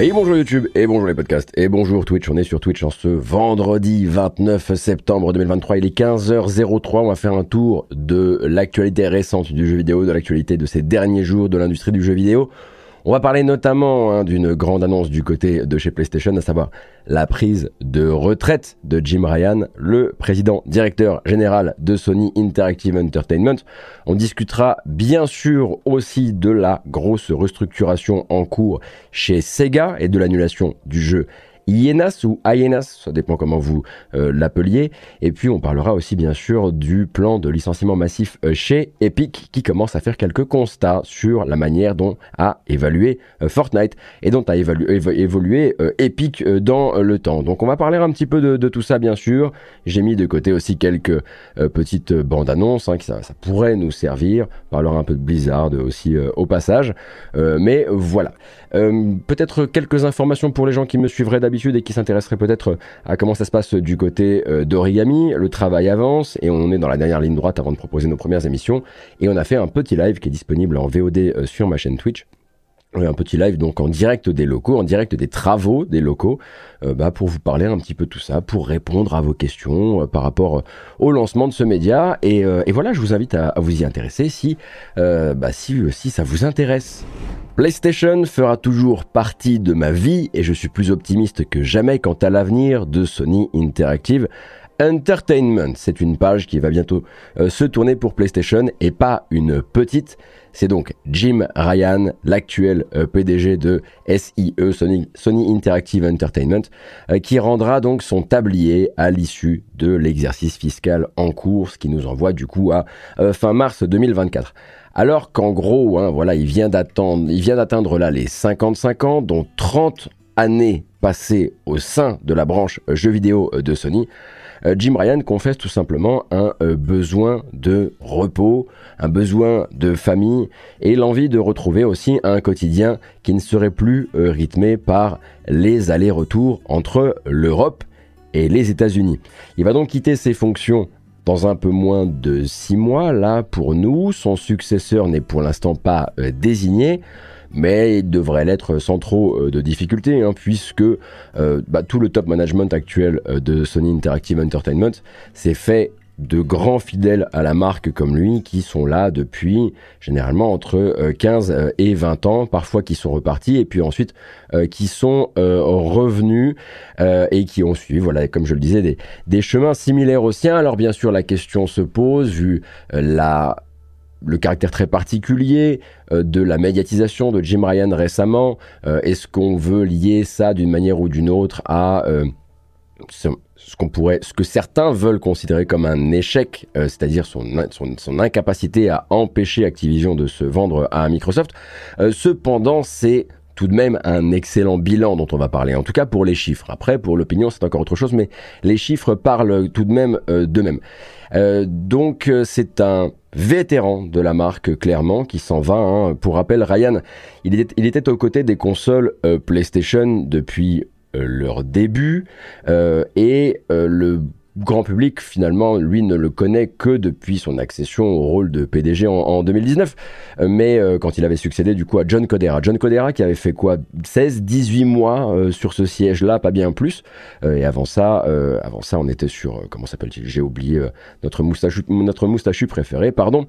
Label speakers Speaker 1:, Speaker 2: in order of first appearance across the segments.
Speaker 1: Et bonjour YouTube, et bonjour les podcasts, et bonjour Twitch. On est sur Twitch en ce vendredi 29 septembre 2023. Il est 15h03. On va faire un tour de l'actualité récente du jeu vidéo, de l'actualité de ces derniers jours de l'industrie du jeu vidéo. On va parler notamment hein, d'une grande annonce du côté de chez PlayStation, à savoir la prise de retraite de Jim Ryan, le président directeur général de Sony Interactive Entertainment. On discutera bien sûr aussi de la grosse restructuration en cours chez Sega et de l'annulation du jeu Hyenas ou Hyenas, ça dépend comment vous euh, l'appeliez. Et puis on parlera aussi bien sûr du plan de licenciement massif euh, chez Epic qui commence à faire quelques constats sur la manière dont a évalué euh, Fortnite et dont a évolué Epic dans le temps. Donc on va parler un petit peu de, tout ça bien sûr. J'ai mis de côté aussi quelques petites bandes annonces hein, qui ça, ça, pourrait nous servir. On parlera un peu de Blizzard aussi au passage. mais voilà. Peut-être quelques informations pour les gens qui me suivraient d'habitude et qui s'intéresserait peut-être à comment ça se passe du côté euh, d'Origami. Le travail avance et on est dans la dernière ligne droite avant de proposer nos premières émissions. Et on a fait un petit live qui est disponible en VOD euh, sur ma chaîne Twitch un petit live donc en direct des locaux, en direct des travaux des locaux, euh, bah, pour vous parler un petit peu de tout ça, pour répondre à vos questions par rapport au lancement de ce média. Et, voilà, je vous invite à, vous y intéresser si, bah, si, si ça vous intéresse. PlayStation fera toujours partie de ma vie et je suis plus optimiste que jamais quant à l'avenir de Sony Interactive Entertainment. C'est une page qui va bientôt euh, se tourner pour PlayStation et pas une petite. C'est donc Jim Ryan, l'actuel euh, PDG de SIE, Sony, Interactive Entertainment, euh, qui rendra donc son tablier à l'issue de l'exercice fiscal en cours, ce qui nous envoie du coup à fin mars 2024 alors qu'en gros, hein, voilà, il vient d'attendre, il vient d'atteindre là les 55 ans, dont 30 années passées au sein de la branche jeux vidéo de Sony. Euh, Jim Ryan confesse tout simplement un euh, besoin de repos, un besoin de famille et l'envie de retrouver aussi un quotidien qui ne serait plus euh, rythmé par les allers-retours entre l'Europe et les États-Unis. Il va donc quitter ses fonctions dans un peu moins de six mois, là, pour nous, son successeur n'est pour l'instant pas désigné, mais il devrait l'être sans trop euh, de difficultés, hein, puisque euh, bah, tout le top management actuel de Sony Interactive Entertainment s'est fait de grands fidèles à la marque comme lui qui sont là depuis généralement entre 15 euh, euh, et 20 ans, parfois qui sont repartis et puis ensuite euh, qui sont revenus et qui ont suivi, voilà, comme je le disais, des, des chemins similaires aux siens. Alors bien sûr, la question se pose vu la le caractère très particulier de la médiatisation de Jim Ryan récemment. Est-ce qu'on veut lier ça d'une manière ou d'une autre à ce qu'on pourrait, ce que certains veulent considérer comme un échec, euh, c'est-à-dire son, son, incapacité à empêcher Activision de se vendre à Microsoft? Euh, cependant, c'est tout de même un excellent bilan dont on va parler, en tout cas pour les chiffres. Après, pour l'opinion, c'est encore autre chose, mais les chiffres parlent tout de même euh, donc, c'est un vétéran de la marque, clairement, qui s'en va. Hein. Pour rappel, Ryan, il était, il était aux côtés des consoles PlayStation depuis euh, leur début euh, et euh, le grand public, finalement, lui ne le connaît que depuis son accession au rôle de PDG en, 2019. Euh, mais euh, quand il avait succédé du coup à John Codera. John Codera qui avait fait quoi? 16, 18 mois euh, sur ce siège-là, pas bien plus. et avant ça, avant ça, on était sur, comment s'appelle-t-il? J'ai oublié notre, moustachu, notre moustachu préféré, pardon.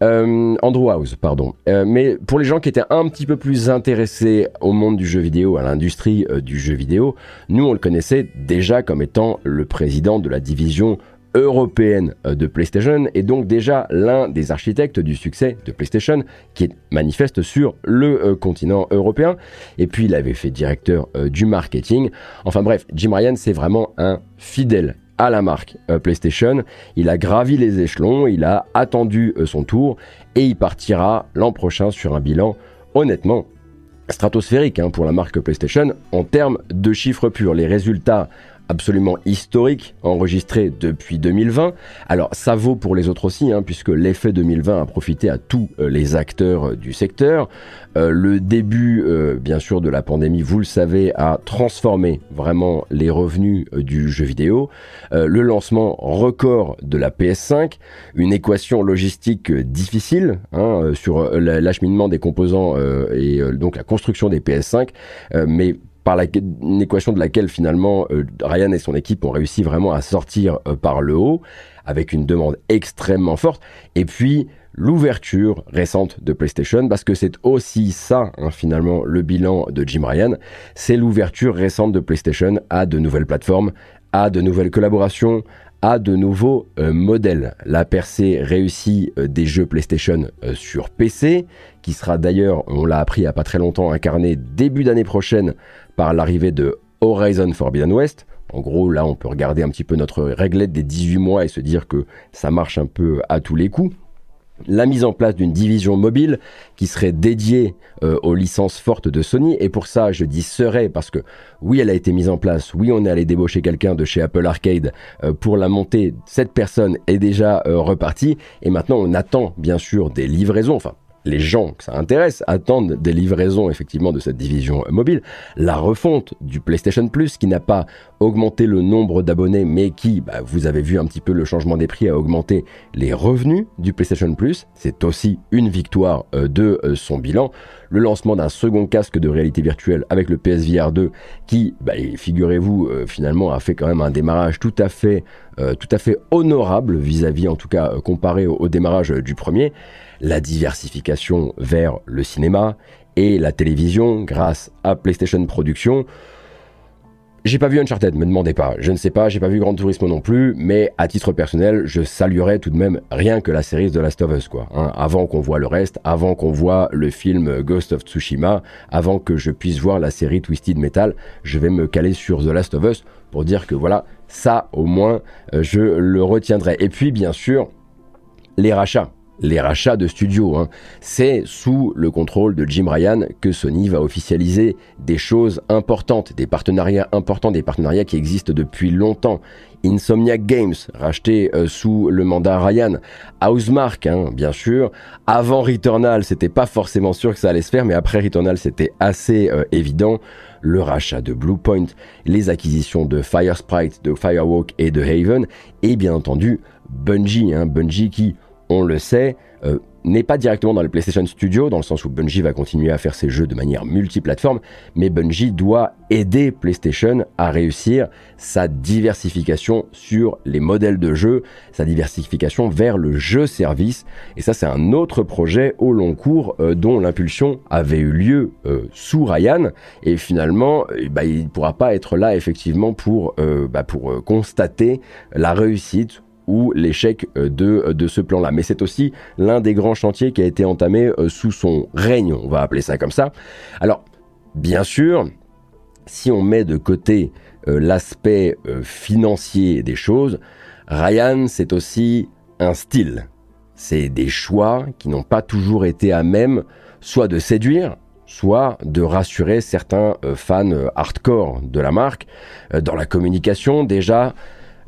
Speaker 1: Andrew House, pardon. mais pour les gens qui étaient un petit peu plus intéressés au monde du jeu vidéo, à l'industrie du jeu vidéo, nous on le connaissait déjà comme étant le président de la division européenne euh, de PlayStation et donc déjà l'un des architectes du succès de PlayStation qui est manifeste sur le euh, continent européen. Et puis il avait fait directeur euh, du marketing. Enfin bref Jim Ryan c'est vraiment un fidèle à la marque PlayStation. Il a gravi les échelons il a attendu son tour et il partira l'an prochain sur un bilan honnêtement stratosphérique hein, pour la marque PlayStation en termes de chiffres purs. Les résultats absolument historique enregistré depuis 2020. Alors ça vaut pour les autres aussi, hein, puisque l'effet 2020 a profité à tous euh, les acteurs euh, du secteur. Euh, le début, bien sûr, de la pandémie, vous le savez, a transformé vraiment les revenus du jeu vidéo. le lancement record de la PS5, une équation logistique difficile hein, sur l'acheminement des composants et donc la construction des PS5, mais par une équation de laquelle finalement euh, Ryan et son équipe ont réussi vraiment à sortir euh, par le haut, avec une demande extrêmement forte, et puis l'ouverture récente de PlayStation, parce que c'est aussi ça, hein, finalement, le bilan de Jim Ryan, c'est l'ouverture récente de PlayStation à de nouvelles plateformes, à de nouvelles collaborations, à de nouveaux euh, modèles. La percée réussie des jeux PlayStation sur PC, qui sera d'ailleurs, on l'a appris il n'y a pas très longtemps, incarné début d'année prochaine par l'arrivée de Horizon Forbidden West. En gros, là, on peut regarder un petit peu notre réglette des 18 mois et se dire que ça marche un peu à tous les coups. La mise en place d'une division mobile qui serait dédiée euh, aux licences fortes de Sony. Et pour ça, je dis serait parce que oui, elle a été mise en place. Oui, on est allé débaucher quelqu'un de chez Apple Arcade euh, pour la monter. Cette personne est déjà euh, repartie. Et maintenant, on attend bien sûr des livraisons. Enfin, les gens que ça intéresse attendent des livraisons effectivement de cette division mobile. La refonte du PlayStation Plus qui n'a pas augmenté le nombre d'abonnés mais qui, bah, vous avez vu un petit peu le changement des prix, a augmenté les revenus du PlayStation Plus. C'est aussi une victoire euh, de euh, son bilan. Le lancement d'un second casque de réalité virtuelle avec le PSVR 2 qui, bah, figurez-vous, euh, finalement a fait quand même un démarrage tout à fait, tout à fait honorable vis-à-vis en tout cas comparé au démarrage du premier la diversification vers le cinéma et la télévision grâce à PlayStation Productions. J'ai pas vu Uncharted, me demandez pas. Je ne sais pas, j'ai pas vu Grand Turismo non plus, mais à titre personnel, je saluerais tout de même rien que la série The Last of Us, quoi. Hein. avant qu'on voit le reste, avant qu'on voit le film Ghost of Tsushima, avant que je puisse voir la série Twisted Metal, je vais me caler sur The Last of Us pour dire que voilà, ça au moins, euh, je le retiendrai. Et puis bien sûr, les rachats les rachats de studios. Hein. C'est sous le contrôle de Jim Ryan que Sony va officialiser des choses importantes, des partenariats importants, des partenariats qui existent depuis longtemps. Insomniac Games, racheté euh, sous le mandat Ryan. Housemark, hein, bien sûr. Avant Returnal, c'était pas forcément sûr que ça allait se faire, mais après Returnal, c'était assez euh, évident. Le rachat de Bluepoint, les acquisitions de Firesprite, de Firewalk et de Haven, et bien entendu Bungie, hein, Bungie qui on le sait, euh, n'est pas directement dans le PlayStation Studio, dans le sens où Bungie va continuer à faire ses jeux de manière multiplateforme, mais Bungie doit aider PlayStation à réussir sa diversification sur les modèles de jeu, sa diversification vers le jeu-service. Et ça, c'est un autre projet au long cours euh, dont l'impulsion avait eu lieu euh, sous Ryan. Et finalement, bah, il ne pourra pas être là effectivement pour, bah, pour constater la réussite ou l'échec euh, de, euh, de ce plan-là. Mais c'est aussi l'un des grands chantiers qui a été entamé euh, sous son règne, on va appeler ça comme ça. Alors, bien sûr, si on met de côté l'aspect financier des choses, Ryan, c'est aussi un style. C'est des choix qui n'ont pas toujours été à même soit de séduire, soit de rassurer certains fans hardcore de la marque. dans la communication, déjà,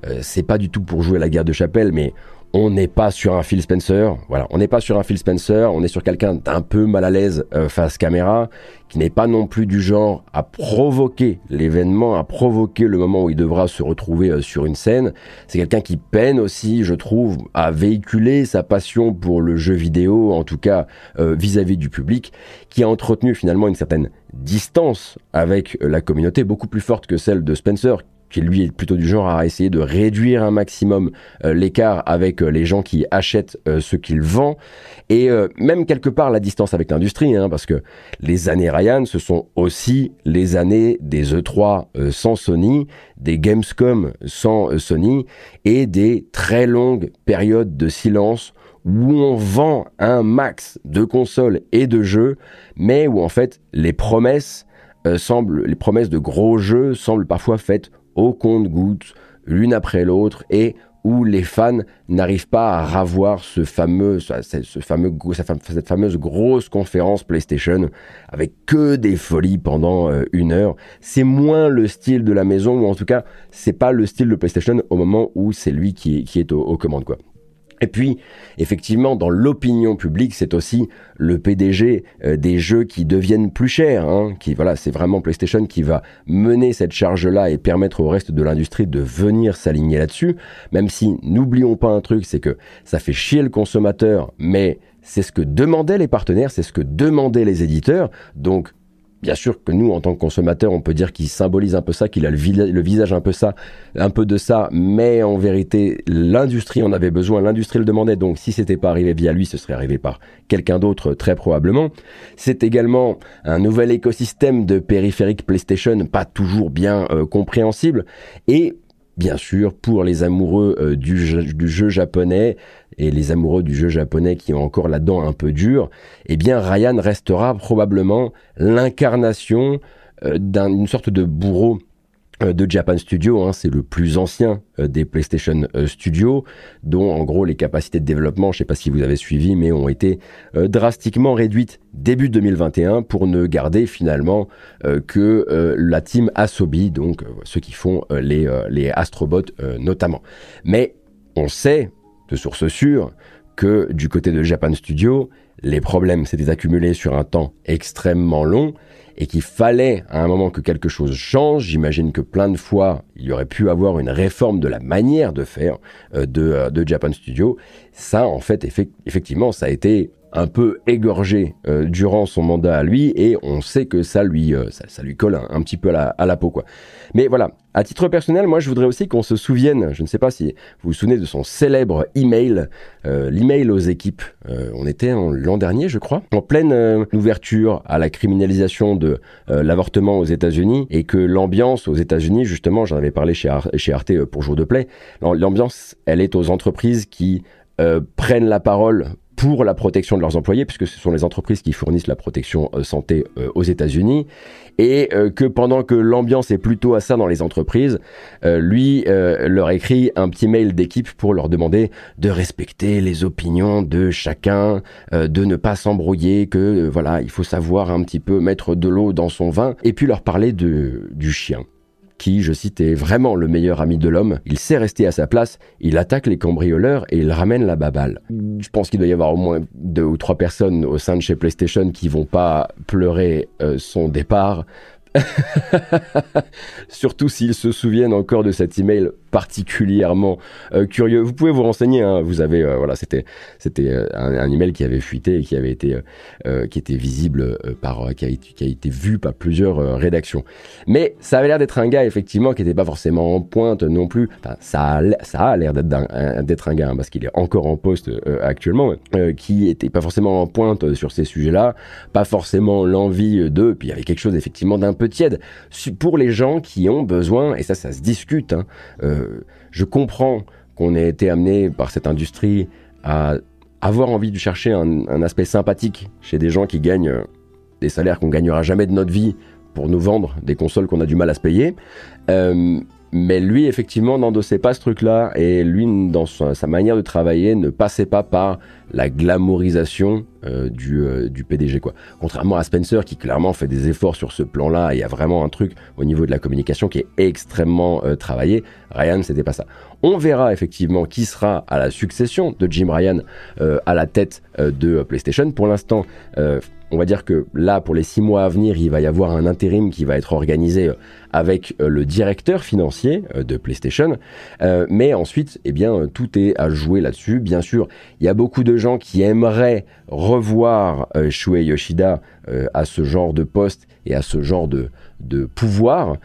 Speaker 1: euh, c'est pas du tout pour jouer la guerre de chapelle, mais on n'est pas sur un Phil Spencer. Voilà, on n'est pas sur un Phil Spencer. On est sur quelqu'un d'un peu mal à l'aise euh, face caméra, qui n'est pas non plus du genre à provoquer l'événement, à provoquer le moment où il devra se retrouver euh, sur une scène. C'est quelqu'un qui peine aussi, je trouve, à véhiculer sa passion pour le jeu vidéo, en tout cas vis-à-vis -vis du public, qui a entretenu finalement une certaine distance avec la communauté beaucoup plus forte que celle de Spencer, qui lui est plutôt du genre à essayer de réduire un maximum euh, l'écart avec euh, les gens qui achètent euh, ce qu'il vend, et même quelque part la distance avec l'industrie, hein, parce que les années Ryan, ce sont aussi les années des E3 sans Sony, des Gamescom sans Sony, et des très longues périodes de silence où on vend un max de consoles et de jeux, mais où en fait les promesses semblent, les promesses de gros jeux semblent parfois faites au compte-gouttes, l'une après l'autre, et où les fans n'arrivent pas à ravoir ce fameux, ce fameux, cette fameuse grosse conférence PlayStation avec que des folies pendant euh, une heure. C'est moins le style de la maison, ou en tout cas, c'est pas le style de PlayStation au moment où c'est lui qui, est aux, aux commandes, quoi. Et puis, effectivement, dans l'opinion publique, c'est aussi le PDG euh, des jeux qui deviennent plus chers. Hein, qui, voilà, c'est vraiment PlayStation qui va mener cette charge-là et permettre au reste de l'industrie de venir s'aligner là-dessus. Même si, n'oublions pas un truc, c'est que ça fait chier le consommateur, mais c'est ce que demandaient les partenaires, c'est ce que demandaient les éditeurs. Donc, bien sûr que nous, en tant que consommateurs, on peut dire qu'il symbolise un peu ça, qu'il a le, visage un peu ça, un peu de ça, mais en vérité, l'industrie en avait besoin, l'industrie le demandait, donc si c'était pas arrivé via lui, ce serait arrivé par quelqu'un d'autre, très probablement. C'est également un nouvel écosystème de périphériques PlayStation, pas toujours bien euh, compréhensible, et bien sûr, pour les amoureux euh, du, jeu, japonais et les amoureux du jeu japonais qui ont encore la dent un peu dure, eh bien Ryan restera probablement l'incarnation euh, d'une sorte de bourreau euh, de Japan Studio, hein, c'est le plus ancien euh, des PlayStation Studios, dont en gros les capacités de développement, je ne sais pas si vous avez suivi, mais ont été drastiquement réduites début 2021 pour ne garder finalement que la team Asobi, donc ceux qui font les, les Astrobots notamment. Mais on sait, de sources sûres, que du côté de Japan Studio, les problèmes s'étaient accumulés sur un temps extrêmement long et qu'il fallait à un moment que quelque chose change. J'imagine que plein de fois, il y aurait pu avoir une réforme de la manière de faire euh, euh, de Japan Studio. Ça, en fait, effectivement, ça a été un peu égorgé euh, durant son mandat à lui et on sait que ça lui, euh, ça, lui colle un, petit peu à la, à la, peau. Quoi. Mais voilà, à titre personnel, moi je voudrais aussi qu'on se souvienne, je ne sais pas si vous vous souvenez de son célèbre email, euh, l'email aux équipes. on était l'an dernier, je crois, en pleine ouverture à la criminalisation de l'avortement aux États-Unis et que l'ambiance aux États-Unis, justement, j'en avais parlé chez, chez Arte pour Jour de Play, l'ambiance, elle est aux entreprises qui prennent la parole pour la protection de leurs employés, puisque ce sont les entreprises qui fournissent la protection euh, santé euh, aux États-Unis, et euh, que pendant que l'ambiance est plutôt à ça dans les entreprises, lui leur écrit un petit mail d'équipe pour leur demander de respecter les opinions de chacun, de ne pas s'embrouiller, que voilà, il faut savoir un petit peu mettre de l'eau dans son vin, et puis leur parler de, du chien qui, je cite, est vraiment le meilleur ami de l'homme. Il sait rester à sa place, il attaque les cambrioleurs et il ramène la baballe. Je pense qu'il doit y avoir au moins deux ou trois personnes au sein de chez PlayStation qui vont pas pleurer euh, son départ. Surtout s'ils se souviennent encore de cet email particulièrement euh, curieux. Vous pouvez vous renseigner. Hein. vous avez euh, voilà, c'était c'était euh, un, email qui avait fuité et qui avait été qui était visible par qui a, qui a, été vu par plusieurs rédactions. Mais ça avait l'air d'être un gars effectivement qui n'était pas forcément en pointe non plus. Enfin, ça a, ça a l'air d'être un, d'être un gars hein, parce qu'il est encore en poste actuellement, qui était pas forcément en pointe sur ces sujets-là, pas forcément l'envie de. Puis il y avait quelque chose effectivement d'un peu tiède pour les gens qui ont besoin et ça, ça se discute. Hein, je comprends qu'on ait été amené par cette industrie à avoir envie de chercher un, aspect sympathique chez des gens qui gagnent euh, des salaires qu'on gagnera jamais de notre vie pour nous vendre des consoles qu'on a du mal à se payer. Euh, mais lui, effectivement, n'endossait pas ce truc-là, et lui, dans sa, manière de travailler, ne passait pas par la glamourisation euh, du, euh, PDG. Quoi. Contrairement à Spencer, qui clairement fait des efforts sur ce plan-là, il y a vraiment un truc au niveau de la communication qui est extrêmement euh, travaillé. Ryan, c'était pas ça. On verra effectivement qui sera à la succession de Jim Ryan à la tête de PlayStation. Pour l'instant, on va dire que là, pour les six mois à venir, il va y avoir un intérim qui va être organisé euh, avec euh, le directeur financier euh, de PlayStation. mais ensuite, eh tout est à jouer là-dessus. Bien sûr, il y a beaucoup de gens qui aimeraient revoir Shuei Yoshida à ce genre de poste et à ce genre de pouvoir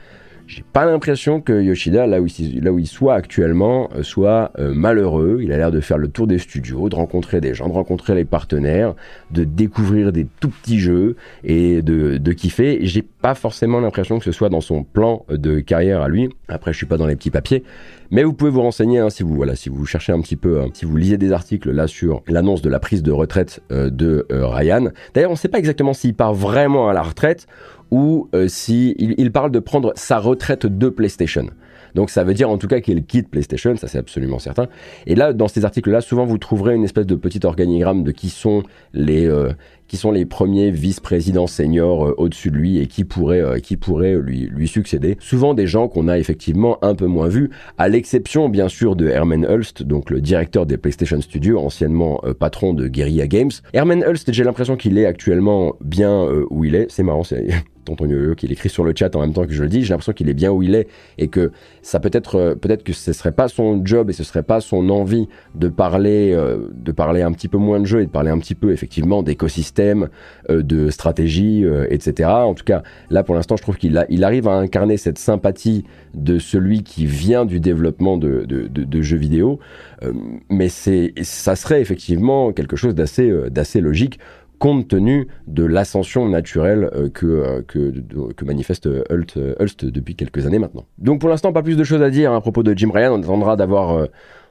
Speaker 1: j'ai pas l'impression que Yoshida, là où, il, là où il soit actuellement, euh, soit euh, malheureux. Il a l'air de faire le tour des studios, de rencontrer des gens, de rencontrer les partenaires, de découvrir des tout petits jeux et de, de kiffer. J'ai pas forcément l'impression que ce soit dans son plan de carrière à lui. Après, je suis pas dans les petits papiers. Mais vous pouvez vous renseigner hein, si vous voilà si vous cherchez un petit peu, hein, si vous lisez des articles là sur l'annonce de la prise de retraite euh, de Ryan. D'ailleurs, on ne sait pas exactement s'il part vraiment à la retraite ou euh, si il, parle de prendre sa retraite de PlayStation. Donc ça veut dire en tout cas qu'il quitte PlayStation, ça c'est absolument certain. Et là, dans ces articles-là, souvent vous trouverez une espèce de petit organigramme de qui sont les euh, qui sont les premiers vice-présidents seniors euh, au-dessus de lui et qui pourraient qui pourraient lui lui succéder. Souvent des gens qu'on a effectivement un peu moins vus, à l'exception bien sûr de Herman Hulst, donc le directeur des PlayStation Studios, anciennement patron de Guerrilla Games. Herman Hulst, j'ai l'impression qu'il est actuellement bien où il est. C'est marrant, c'est tonton yo qui l'écrit sur le chat en même temps que je le dis, j'ai l'impression qu'il est bien où il est et que ça peut être euh, peut-être que ce serait pas son job et ce serait pas son envie de parler euh, de parler un petit peu moins de jeu et de parler un petit peu effectivement d'écosystème système, de stratégie, etc. En tout cas, là pour l'instant, je trouve qu'il il arrive à incarner cette sympathie de celui qui vient du développement de, jeux vidéo. mais c'est, ça serait effectivement quelque chose d'assez logique compte tenu de l'ascension naturelle euh, que, euh, que, manifeste Hult, Hulst depuis quelques années maintenant. Donc pour l'instant, pas plus de choses à dire à propos de Jim Ryan, on attendra d'avoir...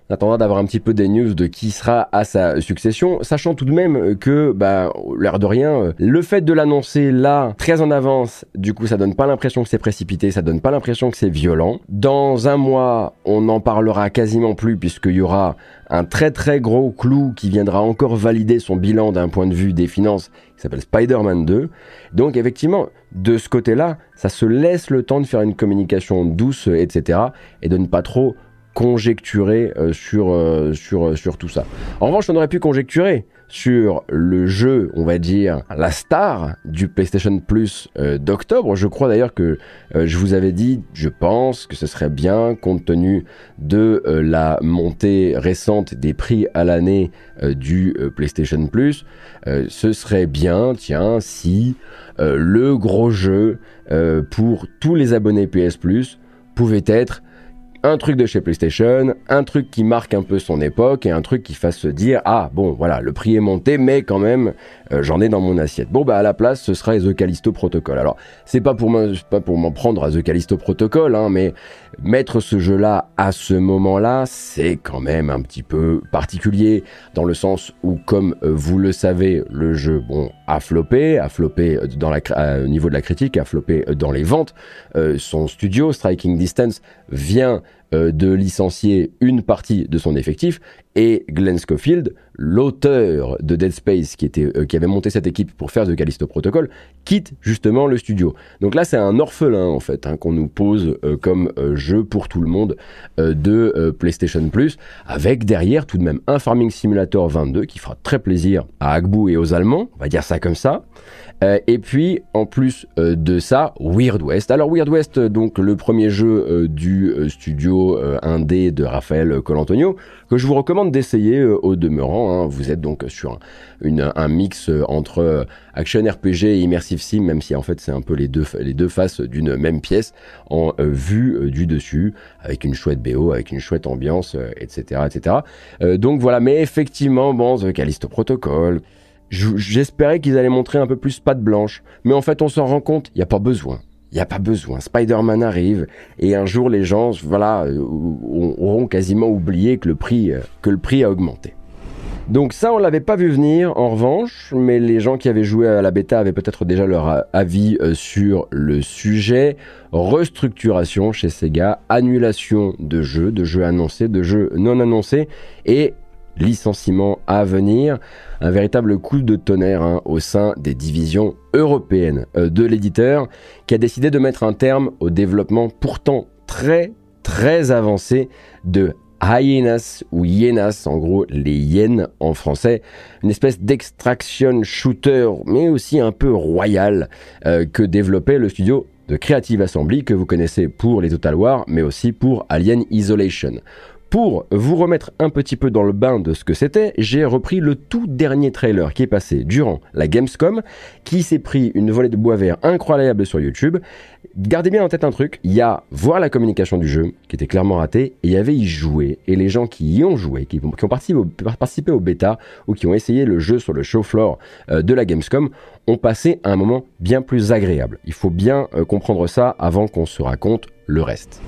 Speaker 1: On attendra d'avoir un petit peu des news de qui sera à sa succession, sachant tout de même que, bah, l'air de rien, le fait de l'annoncer là, très en avance, du coup, ça donne pas l'impression que c'est précipité, ça donne pas l'impression que c'est violent. Dans un mois, on n'en parlera quasiment plus puisqu'il y aura un très très gros clou qui viendra encore valider son bilan d'un point de vue des finances, qui s'appelle Spider-Man 2. Donc effectivement, de ce côté-là, ça se laisse le temps de faire une communication douce, etc. et de ne pas trop conjecturer euh, sur, euh, sur, euh, sur tout ça. En revanche, on aurait pu conjecturer sur le jeu, on va dire, la star du PlayStation Plus d'octobre. Je crois d'ailleurs que je vous avais dit, je pense que ce serait bien, compte tenu de la montée récente des prix à l'année du PlayStation Plus, ce serait bien, tiens, si le gros jeu pour tous les abonnés PS Plus pouvait être un truc de chez PlayStation, un truc qui marque un peu son époque et un truc qui fasse se dire ah bon voilà le prix est monté mais quand même euh, j'en ai dans mon assiette. Bon bah à la place ce sera The Callisto Protocol. Alors c'est pas pour pour m'en prendre à The Callisto Protocol hein, mais mettre ce jeu là à ce moment là c'est quand même un petit peu particulier dans le sens où comme euh, vous le savez le jeu bon a floppé a floppé dans la au niveau de la critique a floppé dans les ventes. Euh, son studio Striking Distance vient euh, de licencier une partie de son effectif et Glenn Schofield, l'auteur de Dead Space qui, était, euh, qui avait monté cette équipe pour faire The Callisto Protocol, quitte justement le studio. Donc là c'est un orphelin en fait hein, qu'on nous pose euh, comme jeu pour tout le monde de PlayStation Plus, avec derrière tout de même un Farming Simulator 22 qui fera très plaisir à Agbu et aux Allemands, on va dire ça comme ça. Et puis, en plus de ça, Weird West. Alors, Weird West, donc le premier jeu du studio indé de Raphaël Colantonio, que je vous recommande d'essayer au demeurant. Hein. Vous êtes donc sur un, mix entre action RPG et immersive sim, même si en fait c'est un peu les deux, les deux faces d'une même pièce en vue du dessus, avec une chouette BO, avec une chouette ambiance, etc. etc. donc voilà, mais effectivement, bon, The Callisto Protocol, J'espérais qu'ils allaient montrer un peu plus patte blanche, mais en fait on s'en rend compte, il n'y a pas besoin. Il n'y a pas besoin. Spider-Man arrive et un jour les gens, voilà, euh, auront quasiment oublié que le prix, euh, que le prix a augmenté. Donc ça, on l'avait pas vu venir, en revanche, mais les gens qui avaient joué à la bêta avaient peut-être déjà leur avis euh, sur le sujet. Restructuration chez Sega, annulation de jeux, de jeux annoncés, de jeux non annoncés, et licenciements à venir, un véritable coup de tonnerre hein, au sein des divisions européennes. Euh, de l'éditeur qui a décidé de mettre un terme au développement pourtant très très avancé de Hyenas ou Hyenas, en gros les hyènes en français, une espèce d'extraction shooter mais aussi un peu royal euh, que développait le studio de Creative Assembly que vous connaissez pour les Total War mais aussi pour Alien Isolation. Pour vous remettre un petit peu dans le bain de ce que c'était, j'ai repris le tout dernier trailer qui est passé durant la Gamescom, qui s'est pris une volée de bois vert incroyable sur YouTube. Gardez bien en tête un truc, il y a voir la communication du jeu, qui était clairement ratée, et il y avait y jouer, et les gens qui y ont joué, qui, ont participé au, bêta, ou qui ont essayé le jeu sur le show floor euh, de la Gamescom, ont passé un moment bien plus agréable. Il faut bien euh, comprendre ça avant qu'on se raconte le reste.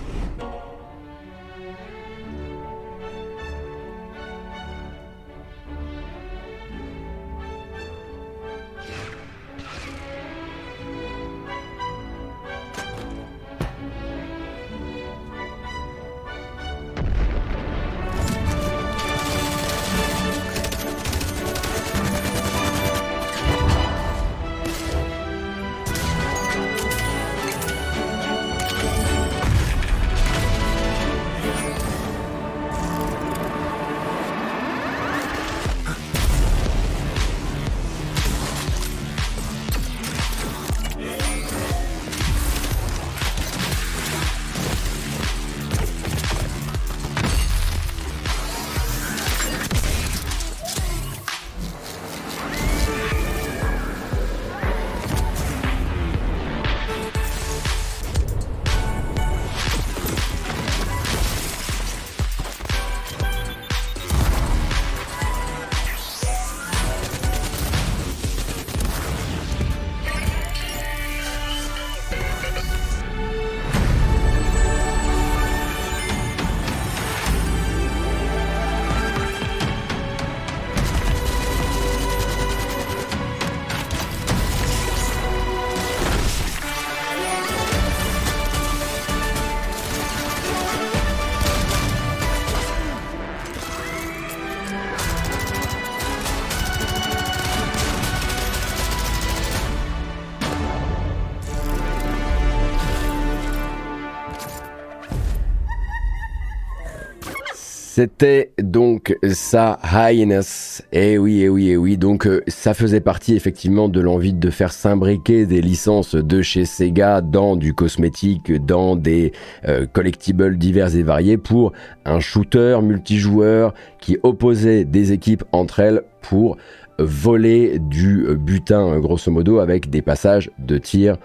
Speaker 1: Sa Highness. Eh oui, eh oui, eh oui. Donc euh, ça faisait partie effectivement de l'envie de faire s'imbriquer des licences de chez Sega dans du cosmétique, dans des euh, collectibles divers et variés pour un shooter multijoueur qui opposait des équipes entre elles pour voler du butin grosso modo avec des passages de tir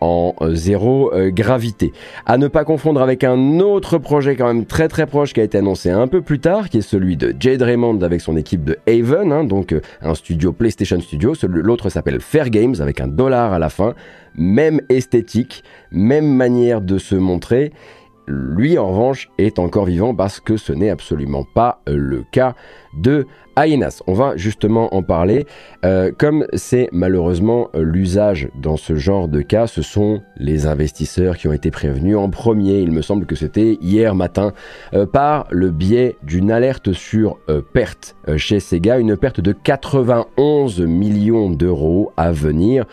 Speaker 1: en euh, zéro euh, gravité. À ne pas confondre avec un autre projet quand même très très proche qui a été annoncé un peu plus tard, qui est celui de Jade Raymond avec son équipe de Haven, hein, donc euh, un studio PlayStation Studio. L'autre s'appelle Fair Games avec un dollar à la fin. Même esthétique, même manière de se montrer. Lui, en revanche, est encore vivant parce que ce n'est absolument pas le cas de Aenas. On va justement en parler. Euh, comme c'est malheureusement euh, l'usage dans ce genre de cas, ce sont les investisseurs qui ont été prévenus en premier. Il me semble que c'était hier matin euh, par le biais d'une alerte sur perte chez Sega, une perte de 91 millions d'euros à venir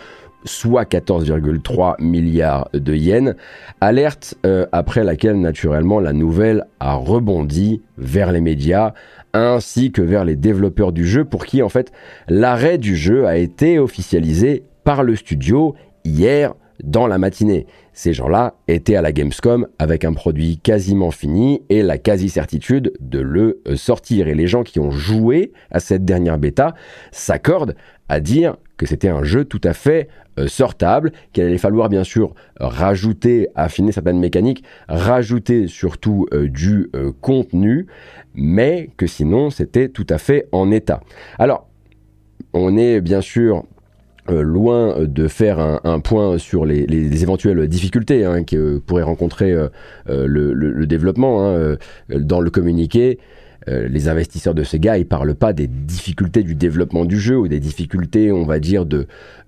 Speaker 1: soit 14,3 milliards de yens. Alerte après laquelle naturellement la nouvelle a rebondi vers les médias ainsi que vers les développeurs du jeu pour qui en fait l'arrêt du jeu a été officialisé par le studio hier dans la matinée. Ces gens-là étaient à la Gamescom avec un produit quasiment fini et la quasi-certitude de le euh, sortir. Et les gens qui ont joué à cette dernière bêta s'accordent à dire que c'était un jeu tout à fait sortable, qu'il allait falloir bien sûr rajouter, affiner certaines mécaniques, rajouter surtout euh, du euh, contenu, mais que sinon c'était tout à fait en état. Alors, on est bien sûr loin de faire un, point sur les, éventuelles difficultés hein, que pourrait rencontrer le, développement hein, dans le communiqué. Euh, les investisseurs de Sega, ils parlent pas des difficultés du développement du jeu ou des difficultés, on va dire, de,